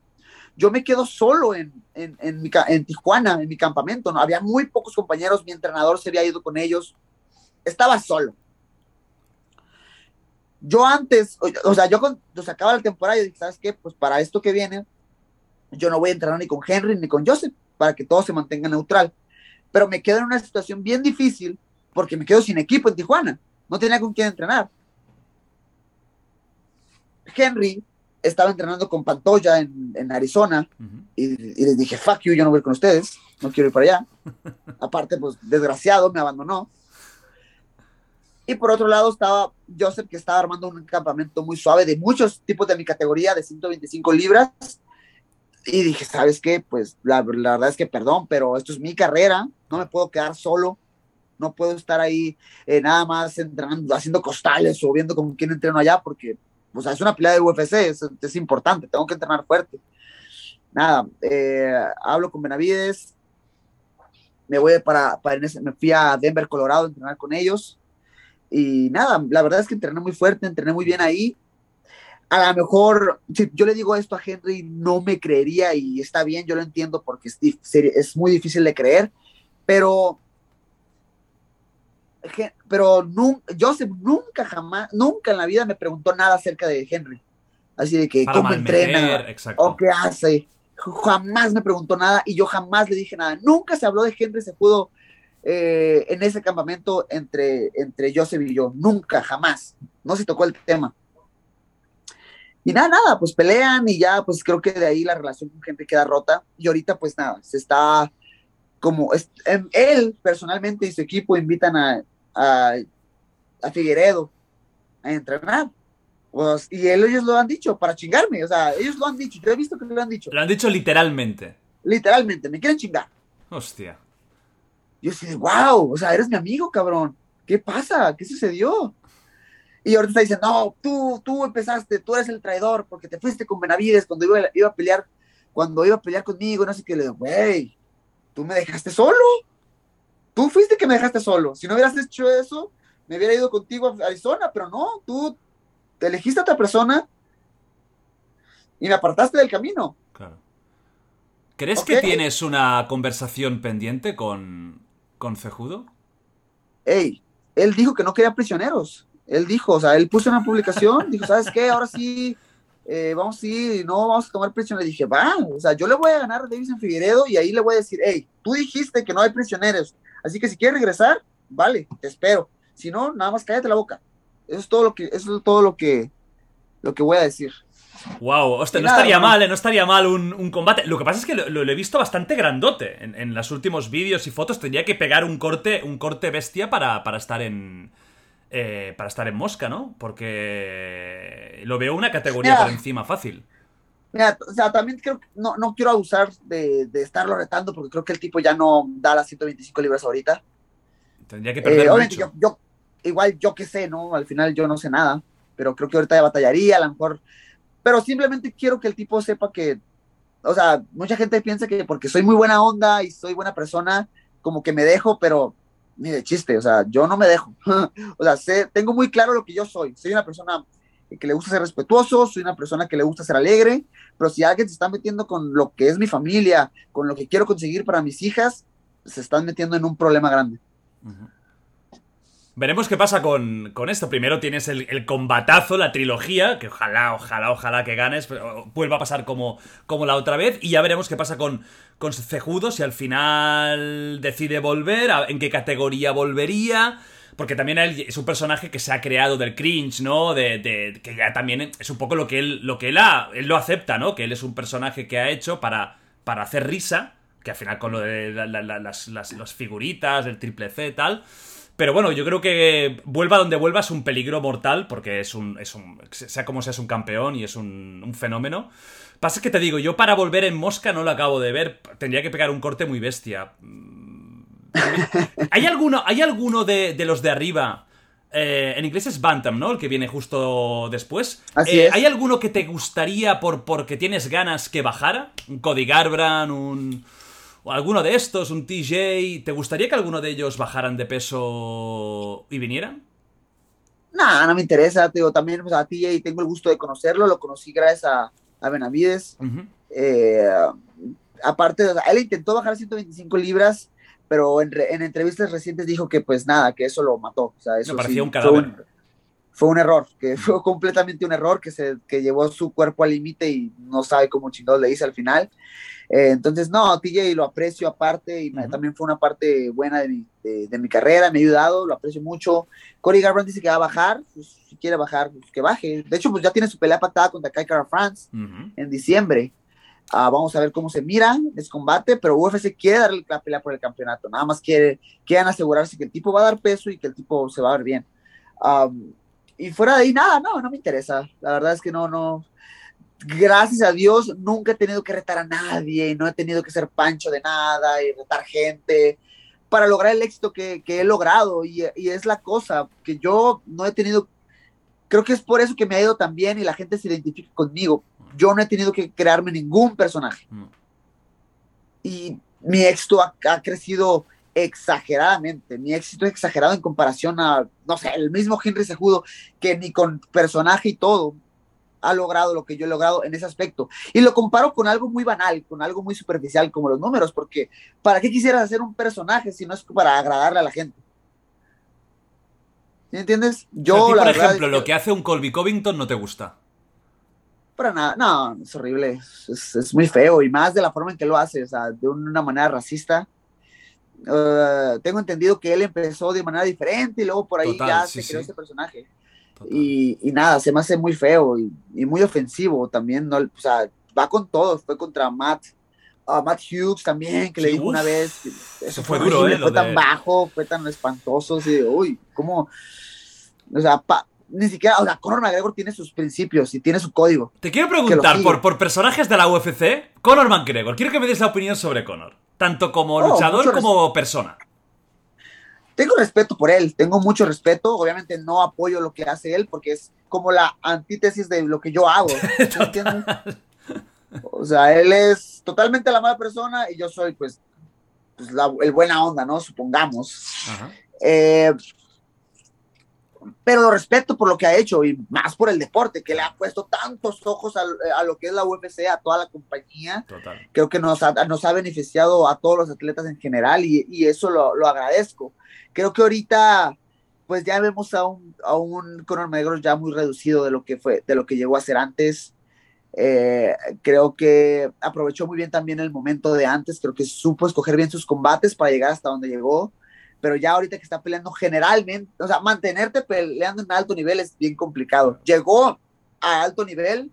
Yo me quedo solo en, en, en, mi, en Tijuana, en mi campamento. ¿no? Había muy pocos compañeros, mi entrenador se había ido con ellos. Estaba solo yo antes, o, sea, yo cuando se acaba la temporada, yo dije, ¿sabes qué? Pues para esto que viene, yo no voy a entrenar ni con Henry ni con Joseph, para que todo se mantenga neutral. Pero me quedo en una situación bien difícil porque me quedo sin equipo en Tijuana. No tenía con quién entrenar. Henry estaba entrenando con Pantoya en, en Arizona y, y, les dije, fuck you, yo no voy con ustedes, no quiero ir para allá. Aparte, pues desgraciado, me abandonó. Y por otro lado estaba Joseph, que estaba armando un campamento muy suave de muchos tipos de mi categoría, de 125 libras. Y dije, ¿sabes qué? Pues la, verdad es que perdón, pero esto es mi carrera, no me puedo quedar solo, no puedo estar ahí eh, nada más entrenando, haciendo costales o viendo con quién entreno allá, porque o sea, es una pelea de UFC, es, importante, tengo que entrenar fuerte. Nada, eh, hablo con Benavides, me voy para, para me fui a Denver, Colorado, a entrenar con ellos y nada, la verdad es que entrené muy fuerte, entrené muy bien ahí. A lo mejor, si yo le digo esto a Henry, no me creería y está bien, yo lo entiendo porque es, es muy difícil de creer, pero, pero nunca, Joseph nunca jamás, nunca en la vida me preguntó nada acerca de Henry. Así de que, ¿cómo entrena? ¿O qué hace? Jamás me preguntó nada y yo jamás le dije nada. Nunca se habló de Henry, se pudo eh, en ese campamento entre, entre Joseph y yo. Nunca, jamás. No se tocó el tema. Y nada, nada, pues pelean y ya, pues creo que de ahí la relación con gente queda rota. Y ahorita, pues nada, se está como em, él personalmente y su equipo invitan a, a, Figueredo a entrenar. Pues, y ellos lo han dicho para chingarme, o sea, ellos lo han dicho, yo he visto que lo han dicho. Lo han dicho literalmente. Literalmente, me quieren chingar. Hostia. Yo así wow, o sea, eres mi amigo, cabrón. ¿Qué pasa? ¿Qué sucedió? Y ahorita está diciendo, no, tú, tú empezaste, tú eres el traidor porque te fuiste con Benavides cuando iba, iba a pelear, cuando iba a pelear conmigo, no sé qué. Le digo, güey, tú me dejaste solo. Tú fuiste que me dejaste solo. Si no hubieras hecho eso, me hubiera ido contigo a Arizona, pero no, tú te elegiste a otra persona y me apartaste del camino. Claro. ¿Crees que tienes una conversación pendiente con, con Cejudo? Ey, él dijo que no quería prisioneros. Él dijo, o sea, él puso una publicación, dijo, ¿sabes qué? Ahora sí, eh, vamos a ir, no vamos a tomar prisioneros. dije, va, o sea, yo le voy a ganar a Davison Figueredo y ahí le voy a decir, hey, tú dijiste que no hay prisioneros, Así que si quieres regresar, vale, te espero. Si no, nada más cállate la boca. Eso es todo lo que, eso es todo lo que, lo que voy a decir. Wow, hostia, no estaría mal, ¿eh? no estaría mal un, combate. Lo que pasa es que lo, he visto bastante grandote en, los últimos vídeos y fotos. Tendría que pegar un corte, un corte bestia para, para estar en. Eh, para estar en mosca, ¿no? Porque lo veo una categoría por encima fácil. Mira, o sea, también creo que no, no quiero abusar de, de, estarlo retando porque creo que el tipo ya no da las 125 libras ahorita. Tendría que perder eh, mucho. Yo, igual yo que sé, ¿no? Al final yo no sé nada, pero creo que ahorita ya batallaría, a lo mejor pero simplemente quiero que el tipo sepa que, o sea, mucha gente piensa que porque soy muy buena onda y soy buena persona, como que me dejo, pero ni de chiste, o sea, yo no me dejo. o sea, sé, tengo muy claro lo que yo soy. Soy una persona que le gusta ser respetuoso, soy una persona que le gusta ser alegre, pero si alguien se está metiendo con lo que es mi familia, con lo que quiero conseguir para mis hijas, se están metiendo en un problema grande. Veremos qué pasa con, esto. Primero tienes el, combatazo, la trilogía, que ojalá, ojalá, ojalá que ganes, pero vuelva a pasar como, como la otra vez. Y ya veremos qué pasa con, con Cejudo, si al final decide volver, en qué categoría volvería. Porque también él es un personaje que se ha creado del cringe, ¿no? De, que ya también es un poco lo que él, lo que él, ha, él lo acepta, ¿no? Que él es un personaje que ha hecho para, para hacer risa, que al final con lo de las, las, figuritas, el triple C tal pero bueno, yo creo que vuelva donde vuelva es un peligro mortal, porque es un, es un sea como sea, es un campeón y es un, fenómeno. Pasa que te digo, yo para volver en Mosca no lo acabo de ver, tendría que pegar un corte muy bestia. Mm, ¿Hay alguno, ¿hay alguno de, los de arriba? Eh, en inglés es Bantam, ¿no? El que viene justo después. Eh, ¿Hay alguno que te gustaría por porque tienes ganas que bajara? ¿Un Cody Garbrandt? ¿Un, alguno de estos, un TJ, ¿te gustaría que alguno de ellos bajaran de peso y vinieran? No, no me interesa, digo, también pues, a TJ tengo el gusto de conocerlo, lo conocí gracias a, a Benavides. Eh, aparte, él intentó bajar 125 libras, pero en, entrevistas recientes dijo que pues nada, que eso lo mató. O sea, eso parecía un cadáver. Fue un, error, que fue completamente un error, que, se, que llevó su cuerpo al límite y no sabe cómo chingados le hice al final. Eh, entonces, no, TJ lo aprecio aparte y también fue una parte buena de mi, de, mi, carrera, me ha ayudado, lo aprecio mucho. Corey Garbrandt dice que va a bajar, pues, si quiere bajar, pues que baje. De hecho, pues ya tiene su pelea patada contra Kai Kara France en diciembre. Ah, vamos a ver cómo se mira ese combate, pero UFC quiere darle la pelea por el campeonato, nada más quiere, quieren asegurarse que el tipo va a dar peso y que el tipo se va a ver bien. y fuera de ahí, nada, no, no me interesa. La verdad es que no, no, gracias a Dios, nunca he tenido que retar a nadie, no he tenido que ser pancho de nada y retar gente para lograr el éxito que, he logrado. Y, es la cosa, que yo no he tenido, creo que es por eso que me ha ido tan bien y la gente se identifica conmigo. Yo no he tenido que crearme ningún personaje. Mm. Y mi éxito ha, ha crecido exageradamente. Mi éxito es exagerado en comparación a, no sé, el mismo Henry Sejudo, que ni con personaje y todo ha logrado lo que yo he logrado en ese aspecto. Y lo comparo con algo muy banal, con algo muy superficial como los números, porque ¿para qué quisieras hacer un personaje si no es para agradarle a la gente? ¿Sí entiendes? Yo, por ejemplo, lo que hace un Colby Covington no te gusta. Para nada, no, es horrible, es, muy feo y más de la forma en que lo hace, o sea, de una manera racista. Uh, tengo entendido que él empezó de manera diferente y luego por ahí ya se creó ese personaje. Y, nada, se me hace muy feo y, muy ofensivo también, ¿no? O sea, va con todo, fue contra Matt, uh, Matt Hughes también, que le dijo una vez, eso fue, duro, ¿eh? Fue tan bajo, fue tan espantoso, así de, uy, ¿cómo? O sea, ni siquiera, o sea, Conor McGregor tiene sus principios y tiene su código. Te quiero preguntar, por, por personajes de la UFC, Conor McGregor, quiero que me des la opinión sobre Conor, tanto como oh, luchador como persona tengo respeto por él, tengo mucho respeto, obviamente no apoyo lo que hace él porque es como la antítesis de lo que yo hago. o sea, él es totalmente la mala persona y yo soy pues, pues el buena onda, ¿no? Supongamos. Eh, pero lo respeto por lo que ha hecho y más por el deporte, que le ha puesto tantos ojos a, lo que es la UFC, a toda la compañía. Creo que nos ha, nos ha beneficiado a todos los atletas en general y, y eso lo, lo, agradezco. Creo que ahorita, pues ya vemos a un, a un Conor McGregor ya muy reducido de lo que fue, de lo que llegó a ser antes. Eh, creo que aprovechó muy bien también el momento de antes, creo que supo escoger bien sus combates para llegar hasta donde llegó. Pero ya ahorita que está peleando generalmente, o sea, mantenerte peleando en alto nivel es bien complicado. Llegó a alto nivel,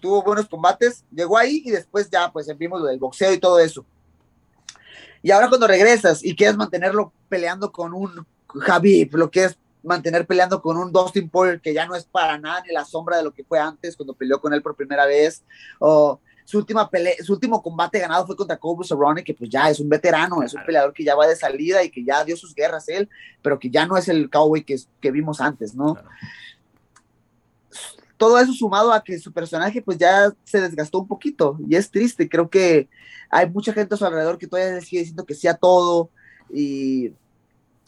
tuvo buenos combates, llegó ahí y después ya pues vimos lo del boxeo y todo eso. Y ahora cuando regresas y quieres mantenerlo peleando con un Javi, lo que es mantener peleando con un Dustin Poirier que ya no es para nada ni la sombra de lo que fue antes cuando peleó con él por primera vez, o su, última pelea, su último combate ganado fue contra Kobe Cerrone, que pues ya es un veterano, es un peleador que ya va de salida y que ya dio sus guerras él, pero que ya no es el cowboy que, que vimos antes, ¿no? Todo eso sumado a que su personaje pues ya se desgastó un poquito y es triste, creo que hay mucha gente a su alrededor que todavía sigue diciendo que sea todo y,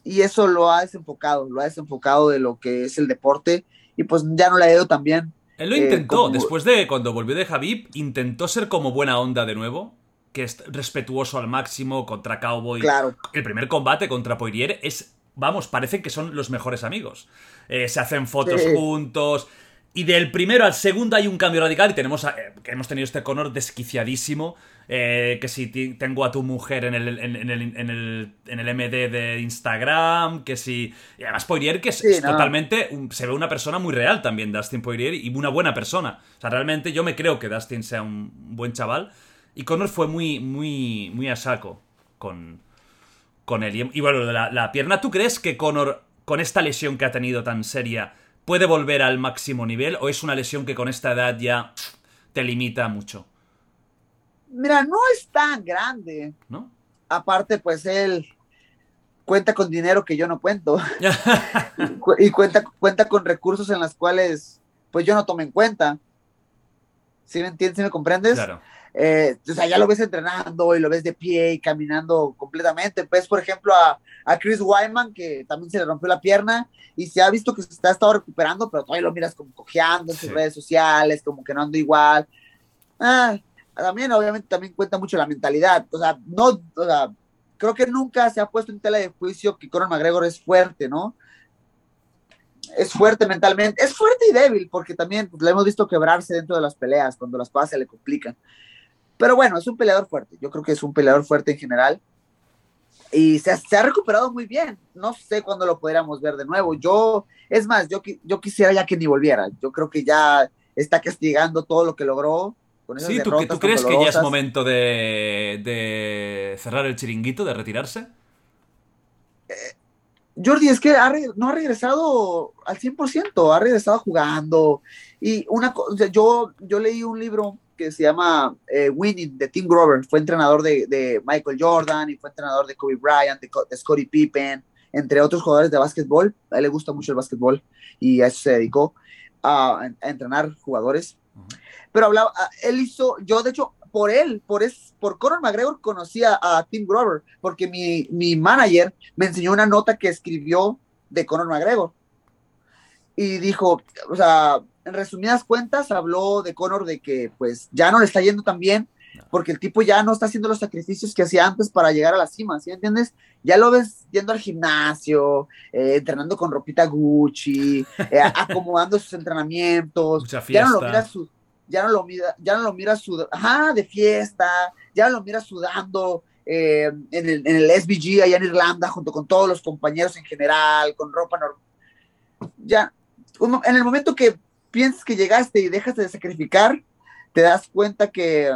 y eso lo ha desenfocado, lo ha desenfocado de lo que es el deporte y pues ya no le ha ido tan bien él lo intentó, después de cuando volvió de Javib, intentó ser como buena onda de nuevo, que es respetuoso al máximo contra Cowboy. Claro. El primer combate contra Poirier es, vamos, parece que son los mejores amigos. Eh, se hacen fotos juntos. Y del primero al segundo hay un cambio radical y tenemos que hemos tenido este Conor desquiciadísimo. Eh, que si tengo a tu mujer en el, en, el, en, el, en el MD de Instagram, que si... Y además Poirier, que es, totalmente... se ve una persona muy real también, Dustin Poirier, y una buena persona. O sea, realmente yo me creo que Dustin sea un buen chaval. Y Conor fue muy, muy, muy a saco con, con él. Y, bueno, la, la pierna, ¿tú crees que Conor, con esta lesión que ha tenido tan seria, puede volver al máximo nivel? ¿O es una lesión que con esta edad ya te limita mucho? Mira, no es tan grande. ¿No? Aparte, pues él cuenta con dinero que yo no cuento. y cuenta, cuenta con recursos en los cuales, pues yo no tomo en cuenta. ¿Sí me entiendes? ¿Sí me comprendes? Claro. Eh, o sea, ya lo ves entrenando y lo ves de pie y caminando completamente. Pues, por ejemplo, a, a Chris Wyman, que también se le rompió la pierna y se ha visto que se está estado recuperando, pero todavía lo miras como cojeando en sus redes sociales, como que no ando igual. Ah, también obviamente también cuenta mucho la mentalidad, o sea, no, o sea, creo que nunca se ha puesto en tela de juicio que Conor McGregor es fuerte, ¿no? Es fuerte mentalmente, es fuerte y débil, porque también pues, lo hemos visto quebrarse dentro de las peleas, cuando las cosas se le complican. Pero bueno, es un peleador fuerte, yo creo que es un peleador fuerte en general. Y se ha, se ha recuperado muy bien, no sé cuándo lo podríamos ver de nuevo. Yo, es más, yo, yo quisiera ya que ni volviera, yo creo que ya está castigando todo lo que logró sí, ¿tú, ¿tú crees que ya es momento de, cerrar el chiringuito, de retirarse? Eh, Jordi, es que no ha regresado al 100%, ha regresado jugando. Y una cosa, yo, yo leí un libro que se llama eh, Winning de Tim Grover, fue entrenador de, Michael Jordan y fue entrenador de Kobe Bryant, de, Scottie Pippen, entre otros jugadores de básquetbol. A él le gusta mucho el básquetbol y a eso se dedicó, a, entrenar jugadores pero hablaba, él hizo, yo de hecho, por él, por, es, por Conor McGregor conocía a Tim Grover, porque mi, mi manager me enseñó una nota que escribió de Conor McGregor. Y dijo, o sea, en resumidas cuentas, habló de Conor de que pues ya no le está yendo tan bien, porque el tipo ya no está haciendo los sacrificios que hacía antes para llegar a la cima, ¿sí entiendes? Ya lo ves yendo al gimnasio, eh, entrenando con ropita Gucci, eh, acomodando sus entrenamientos, ya no lo mira su, ya no lo mira, ya no lo mira sudando, ajá, de fiesta, ya no lo mira sudando eh, en, el, en, el, SBG allá en Irlanda, junto con todos los compañeros en general, con ropa normal. Ya, en el momento que piensas que llegaste y dejas de sacrificar, te das cuenta que,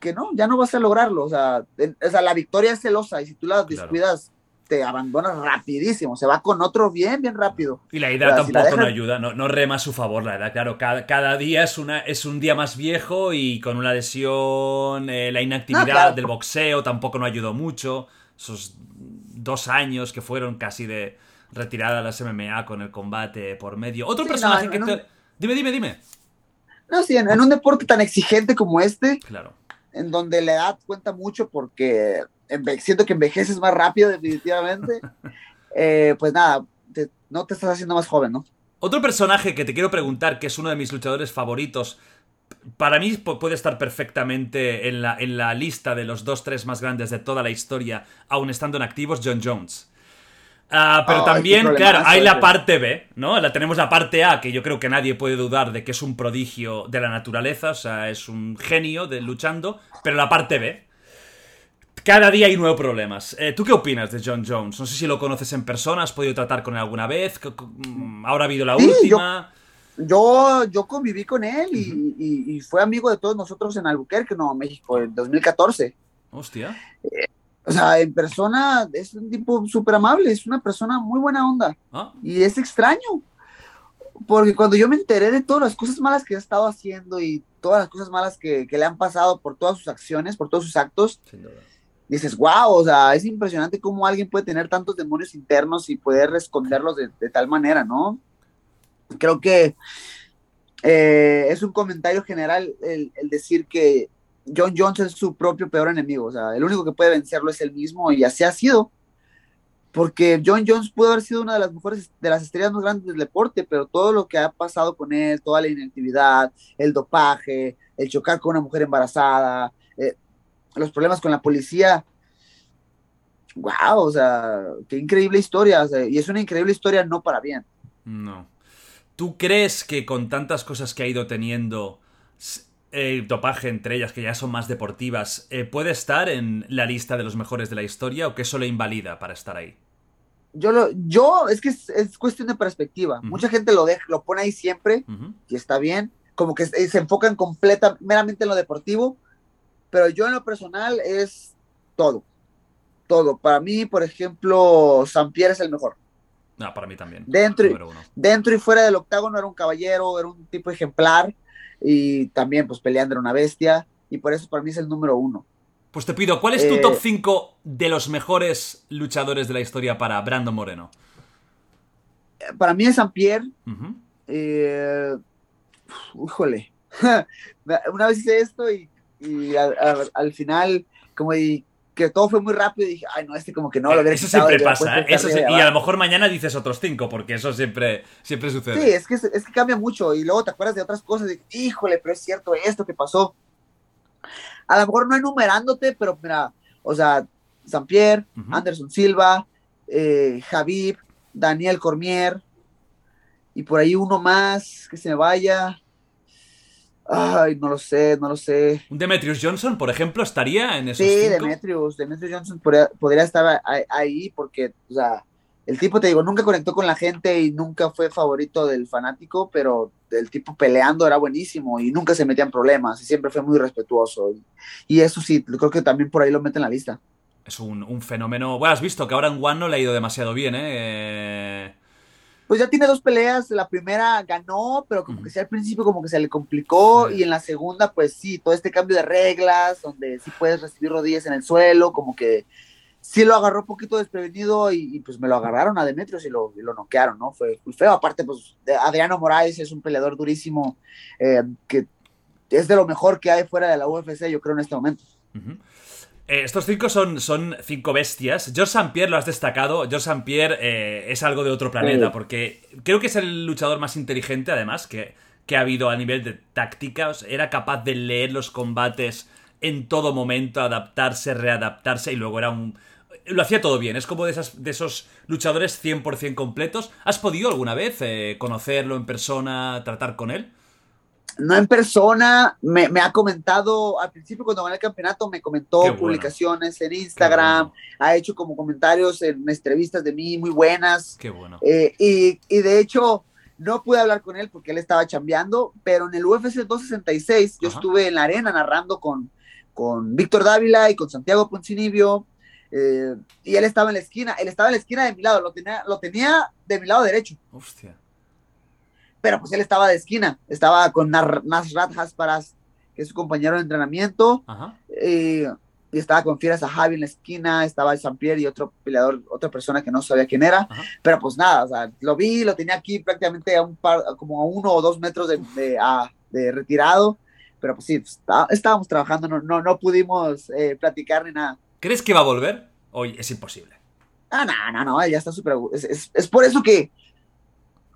que no, ya no vas a lograrlo. O sea, o sea la victoria es celosa y si tú la descuidas, te abandona rapidísimo, se va con otro bien, bien rápido. Y la edad tampoco no ayuda, no, no, rema a su favor la edad, claro, cada, cada, día es, una, es un día más viejo y con una lesión, eh, la inactividad del boxeo tampoco no ayudó mucho, esos dos años que fueron casi de retirada las MMA con el combate por medio. Otro personaje que te... Dime, dime, dime. No, sí, en, un deporte tan exigente como este, claro. en donde la edad cuenta mucho porque siento que envejeces más rápido definitivamente, eh, pues nada, no te estás haciendo más joven, ¿no? Otro personaje que te quiero preguntar, que es uno de mis luchadores favoritos, para mí puede estar perfectamente en la, en la lista de los dos, tres más grandes de toda la historia, aún estando en activos, John Jones. Ah, pero también, claro, hay la parte B, ¿no? La tenemos la parte A, que yo creo que nadie puede dudar de que es un prodigio de la naturaleza, o sea, es un genio de luchando, pero la parte B, cada día hay nuevos problemas. Eh, ¿Tú qué opinas de John Jones? No sé si lo conoces en persona, has podido tratar con él alguna vez. C- mm, Ahora ha habido la Sí, última. Yo, yo conviví con él y, y- y fue amigo de todos nosotros en Albuquerque, Nuevo México, en 2014. Hostia. O sea, en persona es un tipo súper amable, es una persona muy buena onda. Ah, Y es extraño, porque cuando yo me enteré de todas las cosas malas que ha estado haciendo y todas las cosas malas que, que le han pasado por todas sus acciones, por todos sus actos, dices, wow, o sea, es impresionante cómo alguien puede tener tantos demonios internos y poder esconderlos de, de tal manera, ¿no? Creo que eh, es un comentario general el, el decir que John Jones es su propio peor enemigo, o sea, el único que puede vencerlo es él mismo y así ha sido, porque John Jones pudo haber sido una de las mejores, de las estrellas más grandes del deporte, pero todo lo que ha pasado con él, toda la inactividad, el dopaje, el chocar con una mujer embarazada, eh, los problemas con la policía, wow, o sea, qué increíble historia, y es una increíble historia no para bien. No. ¿Tú crees que con tantas cosas que ha ido teniendo, eh, dopaje entre ellas, que ya son más deportivas, eh, puede estar en la lista de los mejores de la historia o que eso le invalida para estar ahí? Yo, lo, yo es que es, es cuestión de perspectiva. Ujú. Mucha gente lo deja, lo pone ahí siempre Ujú. y está bien, como que se, se enfocan completa, meramente en lo deportivo, pero yo en lo personal es todo, todo. Para mí, por ejemplo, San Pierre es el mejor. No, para mí también. Dentro, uno. dentro y fuera del octágono era un caballero, era un tipo ejemplar y también pues peleando era una bestia y por eso para mí es el número uno. Pues te pido, ¿cuál es tu Eh, top 5 de los mejores luchadores de la historia para Brandon Moreno? Para mí es San Pierre, eh, híjole, una vez hice esto y, y al, al- al final como y que todo fue muy rápido y dije, ay no, este como que no lo hubiera eso quitado, siempre pasa, ¿eh? Eso sí- y a abajo". lo mejor mañana dices otros 5, porque eso siempre, siempre sucede. Sí, es que, es que cambia mucho y luego te acuerdas de otras cosas y híjole, pero es cierto esto que pasó. A lo mejor no enumerándote, pero mira, o sea, San Pierre, Ujú. Anderson Silva, eh, Javib, Daniel Cormier y por ahí uno más que se me vaya. Ay, no lo sé, no lo sé. Un Demetrius Johnson, por ejemplo, estaría en esos Sí, cinco? Demetrius, Demetrius Johnson podría, podría estar ahí porque, o sea, el tipo, te digo, nunca conectó con la gente y nunca fue favorito del fanático, pero el tipo peleando era buenísimo y nunca se metía en problemas y siempre fue muy respetuoso. Y, y eso sí, creo que también por ahí lo mete en la lista. Es un, un fenómeno. Bueno, has visto que ahora en One no le ha ido demasiado bien, ¿eh? Eh, Pues ya tiene dos peleas, la primera ganó, pero como que sí al principio como que se le complicó y en la segunda pues sí, todo este cambio de reglas, donde sí puedes recibir rodillas en el suelo, como que sí lo agarró un poquito desprevenido y, y, pues me lo agarraron a Demetrios y lo, y lo noquearon, ¿no? Fue muy feo, aparte pues Adriano Moraes es un peleador durísimo eh, que es de lo mejor que hay fuera de la UFC, yo creo en este momento. ujú. Eh, estos cinco son, son cinco bestias. George St. Pierre lo has destacado. George St. Pierre eh, es algo de otro planeta, Sí. porque creo que es el luchador más inteligente, además, que, que ha habido a nivel de tácticas. Era capaz de leer los combates en todo momento, adaptarse, readaptarse, y luego era un. Lo hacía todo bien, es como de, esas, de esos luchadores 100% completos. ¿Has podido alguna vez eh, conocerlo en persona, tratar con él? No en persona, me, me ha comentado, al principio cuando gané el campeonato, me comentó bueno. publicaciones en Instagram, ha hecho como comentarios en entrevistas de mí muy buenas. Qué bueno. eh, y, y de hecho, no pude hablar con él porque él estaba chambeando, pero en el UFC 266 yo Ajá. estuve en la arena narrando con, con Víctor Dávila y con Santiago Poncinibio. eh, y él estaba en la esquina, él estaba en la esquina de mi lado, lo tenía, lo tenía de mi lado derecho Hostia. Pero pues él estaba de esquina, estaba con Nasrat Hasparas, que es su compañero de entrenamiento, Ajá. eh, y estaba con Fieras a Javi en la esquina, estaba San Pierre y otro peleador, otra persona que no sabía quién era, Ajá. pero pues nada, o sea, lo vi, lo tenía aquí prácticamente a un par, como a uno o dos metros de, de- a- de retirado, pero pues sí, pues, está- estábamos trabajando, no, no, no pudimos eh, platicar ni nada. ¿Crees que va a volver? Hoy es imposible. Ah, no, no, no, ya está súper. Es, es, es por eso que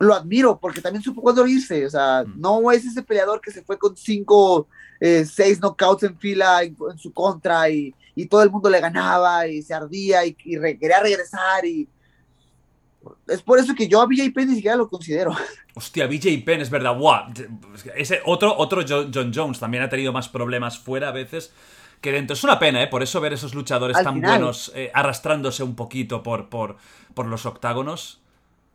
lo admiro, porque también supo cuándo irse. O sea, Mm. no es ese peleador que se fue con cinco, eh, seis knockouts en fila en, en su contra y, y todo el mundo le ganaba y se ardía y, y re- quería regresar. y Es por eso que yo a BJ Penn ni siquiera lo considero. Hostia, BJ Penn, es verdad. Buah. Ese otro, otro Jo- John Jones también ha tenido más problemas fuera a veces que dentro. Es una pena, ¿eh? Por eso ver esos luchadores Al tan final. buenos eh, arrastrándose un poquito por, por, por los octágonos.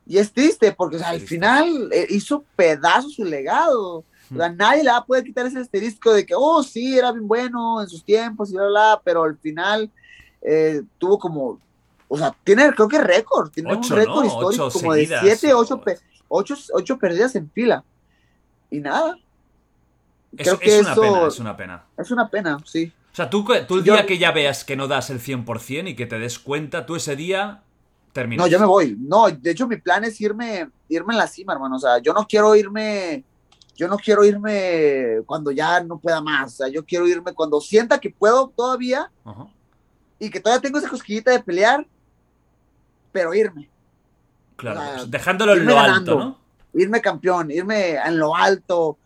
Y es triste porque o sea, al final eh, hizo pedazo su legado. O sea, nadie le va a poder quitar ese asterisco de que, oh, sí, era bien bueno en sus tiempos y bla, bla, pero al final eh, tuvo como, o sea, tiene, creo que récord, tiene Ocho, un récord ¿no? histórico como seguidas, de siete, ocho, pe- ocho, ocho perdidas en fila. Y nada, Es, Creo es que una eso- pena, es una pena. es una pena, sí. O sea, tú, tú el Yo- día que ya veas que no das el 100% y que te des cuenta, tú ese día terminas. No, yo me voy. No, de hecho mi plan es irme, irme en la cima, hermano. O sea, yo no quiero irme, yo no quiero irme cuando ya no pueda más. O sea, yo quiero irme cuando sienta que puedo todavía y que todavía tengo esa cosquillita de pelear, pero irme. Claro, O sea, pues dejándolo en lo ganando. alto, ¿no? Irme campeón, irme en lo alto.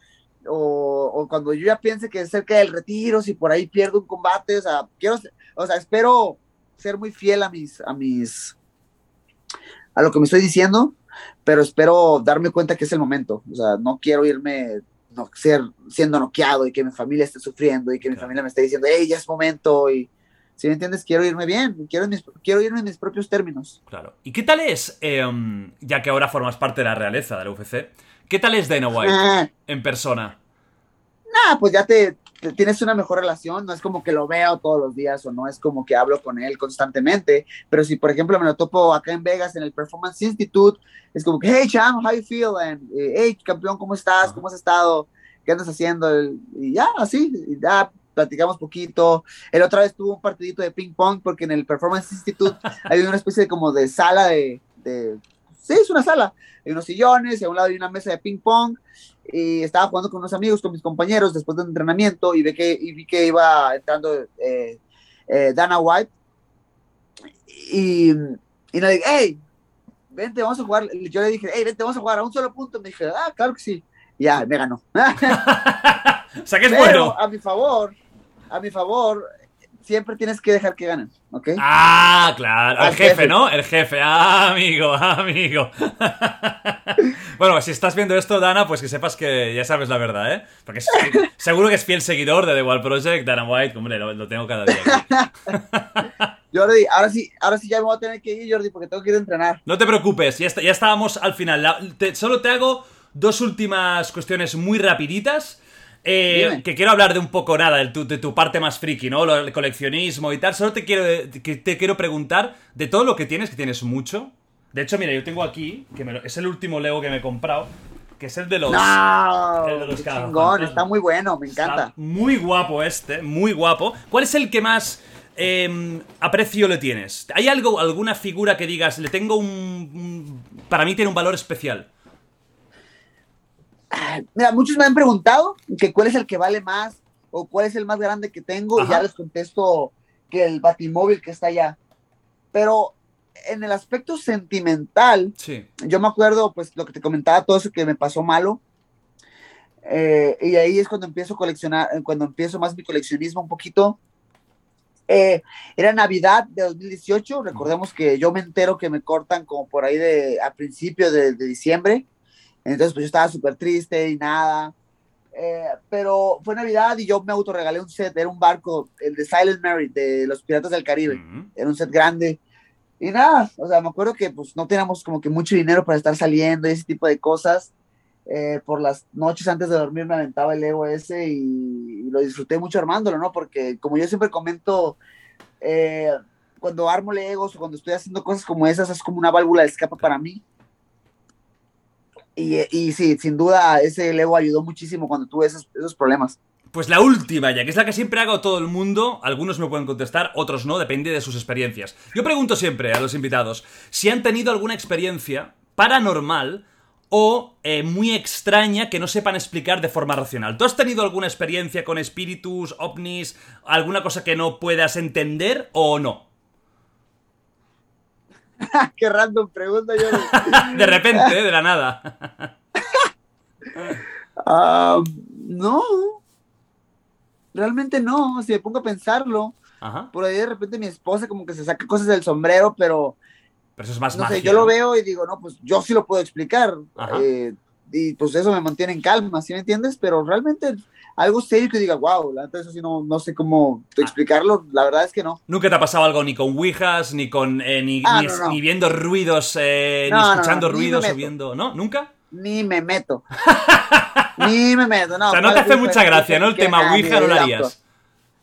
O, o cuando yo ya piense que es cerca del retiro, si por ahí pierdo un combate, o sea, quiero, o sea, espero ser muy fiel a mis, a mis, a lo que me estoy diciendo, pero espero darme cuenta que es el momento. O sea, no quiero irme, no, ser, siendo noqueado y que mi familia esté sufriendo y que mi Claro. familia me esté diciendo, hey, ya es momento. Y si me entiendes, quiero irme bien, quiero, mis- quiero irme en mis propios términos. Claro. ¿Y qué tal es, eh, ya que ahora formas parte de la realeza de la UFC, qué tal es Dana White Ah, en persona? ah, pues ya te- tienes una mejor relación, no es como que lo veo todos los días o no es como que hablo con él constantemente, pero si por ejemplo me lo topo acá en Vegas en el Performance Institute, es como que, hey Cham, how you feel? And, eh, hey campeón, ¿cómo estás? ¿Cómo has estado? ¿Qué andas haciendo? Y ya, así, y ya platicamos poquito. El otra vez tuvo un partidito de ping pong porque en el Performance Institute hay una especie de como de sala de, de sí, es una sala, hay unos sillones y a un lado hay una mesa de ping pong y estaba jugando con unos amigos, con mis compañeros después del entrenamiento y, ve que, y vi que iba entrando eh, eh, Dana White y, y le dije, hey, vente, vamos a jugar. Yo le dije, hey, vente, vamos a jugar a un solo punto. Me dije, ah, claro que sí. Y ya, me ganó. o sea, que es Pero bueno. a mi favor, a mi favor, siempre tienes que dejar que ganen, ¿ok? Ah, claro. El jefe, jefe. ¿no? El jefe. Ah, amigo, amigo. bueno, si estás viendo esto, Dana, pues que sepas que ya sabes la verdad, ¿eh? Porque es- seguro que es fiel seguidor de The Wild Project, Dana White. Hombre, lo, lo tengo cada día aquí. Jordi, ahora sí, ahora sí ya me voy a tener que ir, Jordi, porque tengo que ir a entrenar. No te preocupes, ya, está- ya estábamos al final. La- te- solo te hago dos últimas cuestiones muy rapiditas. Eh, que quiero hablar de un poco nada, de tu, de tu parte más friki, ¿no? El coleccionismo y tal. Solo te quiero, te quiero preguntar de todo lo que tienes, que tienes mucho. De hecho, mira, yo tengo aquí, que me lo- es el último Lego que me he comprado, que es el de los... No, el de los chingón, está muy bueno, me encanta. Está muy guapo este, muy guapo. ¿Cuál es el que más eh, aprecio le tienes? ¿Hay algo, alguna figura que digas, le tengo un- Para mí tiene un valor especial. Mira, muchos me han preguntado que cuál es el que vale más o cuál es el más grande que tengo y Ajá. ya les contesto que el batimóvil que está allá. Pero en el aspecto sentimental, Sí. yo me acuerdo, pues, lo que te comentaba, todo eso que me pasó malo. eh, y ahí es cuando empiezo a coleccionar, eh, cuando empiezo más mi coleccionismo un poquito. Eh, era Navidad de 2018, recordemos que yo me entero que me cortan como por ahí de, a principios de, de diciembre. Entonces, pues yo estaba súper triste y nada. Eh, pero fue Navidad y yo me autorregalé un set, era un barco, el de Silent Mary, de los Piratas del Caribe Mm. era un set grande. Y nada, o sea, me acuerdo que pues no teníamos como que mucho dinero para estar saliendo y ese tipo de cosas. Eh, por las noches antes de dormir me aventaba el Lego ese y, y lo disfruté mucho armándolo, ¿no? Porque como yo siempre comento, eh, cuando armo Legos o cuando estoy haciendo cosas como esas, es como una válvula de escape para mí. Y, y sí, sin duda ese Lego ayudó muchísimo cuando tuve esos, problemas. Pues la última ya, que es la que siempre hago todo el mundo. Algunos me pueden contestar, otros no, depende de sus experiencias. Yo pregunto siempre a los invitados si han tenido alguna experiencia paranormal o eh, muy extraña que no sepan explicar de forma racional. ¿Tú has tenido alguna experiencia con espíritus, ovnis, alguna cosa que no puedas entender o no? Qué random pregunta, yo. De repente, de la nada. Ah, no, realmente no. Si me pongo a pensarlo, Ajá. por ahí de repente mi esposa como que se saca cosas del sombrero, pero Pero eso es más no magia. sé, yo lo veo y digo, no, pues yo sí lo puedo explicar. Eh, y pues eso me mantiene en calma, ¿sí me entiendes? Pero realmente algo serio que diga, wow, la neta, eso sí no, no sé cómo explicarlo, la verdad es que no. Nunca te ha pasado algo ni con Ouijas, ni con eh, ni, Ah, ni, no, no. ni viendo ruidos, eh, ni escuchando no, ni ruidos o viendo. ¿No? ¿Nunca? Ni me meto. ni me meto, no. o sea, no te ¿cuál hace mucha gracia, ¿no? El Que tema nada, Ouija no lo harías.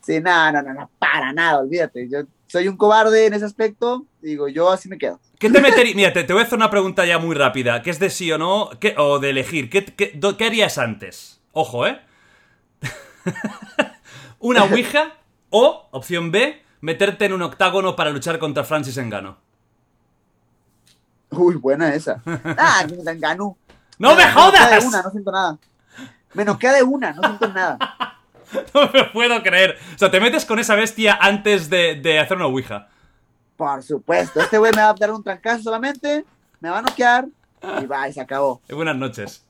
Sí, no, no, no, no, para nada, olvídate. Yo soy un cobarde en ese aspecto, digo, yo así me quedo. ¿Qué te meterías? Mira, te, te voy a hacer una pregunta ya muy rápida, que es de sí o no, ¿qué- o de elegir. ¿Qué, qué, do- qué harías antes? Ojo, ¿eh? ¿Una Ouija o, opción B, meterte en un octágono para luchar contra Francis Engano? Uy, buena esa. Ah, ganó. ¡No me noquea jodas! de una, no siento nada. Me noquea de una, no siento nada. No me puedo creer. O sea, te metes con esa bestia antes de, de hacer una Ouija. Por supuesto. Este güey me va a dar un trancazo solamente, me va a noquear y va, y se acabó. Buenas noches.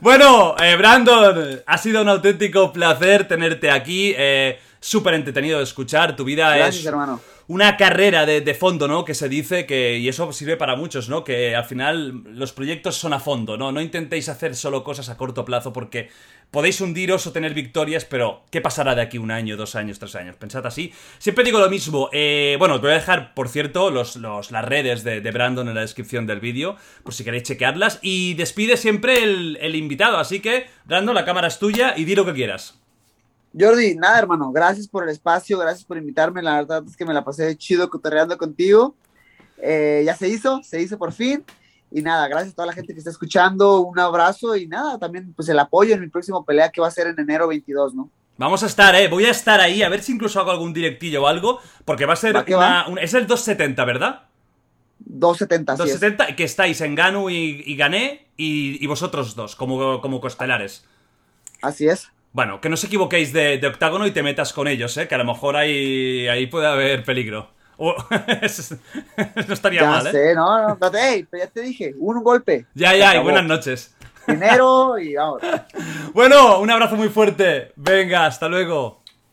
Bueno, eh, Brandon, ha sido un auténtico placer tenerte aquí. eh, Súper entretenido de escuchar. Tu vida Gracias, es hermano. Una carrera de, de fondo, ¿no? Que se dice que, y eso sirve para muchos, ¿no? Que al final los proyectos son a fondo, ¿no? No intentéis hacer solo cosas a corto plazo porque podéis hundiros o tener victorias, pero ¿qué pasará de aquí un año, dos años, tres años? Pensad así. Siempre digo lo mismo. eh, bueno, te voy a dejar, por cierto, los, los- las redes de, de Brandon en la descripción del vídeo, por si queréis chequearlas. Y despide siempre el, el invitado, así que, Brandon, la cámara es tuya y di lo que quieras. Jordi, nada, hermano, gracias por el espacio, gracias por invitarme. La verdad es que me la pasé chido cotorreando contigo. Eh, ya se hizo, se hizo por fin. Y nada, gracias a toda la gente que está escuchando. Un abrazo y nada, también pues el apoyo en mi próximo pelea que va a ser en enero 22, ¿no? Vamos a estar, eh. Voy a estar ahí, a ver si incluso hago algún directillo o algo, porque va a ser Va una, una- Es el 270, ¿verdad? 270, así es. 270, que estáis en Ganu y, y Gané y, y vosotros dos, como, como costelares. Así es. Bueno, que no os equivoquéis de, de octágono y te metas con ellos, ¿eh? Que a lo mejor ahí, ahí puede haber peligro. No estaría Ya mal, ¿eh? sé, no, no, pero ya te dije, un golpe. Ya, ya, y buenas noches. Dinero y vamos. Bueno, un abrazo muy fuerte. Venga, hasta luego.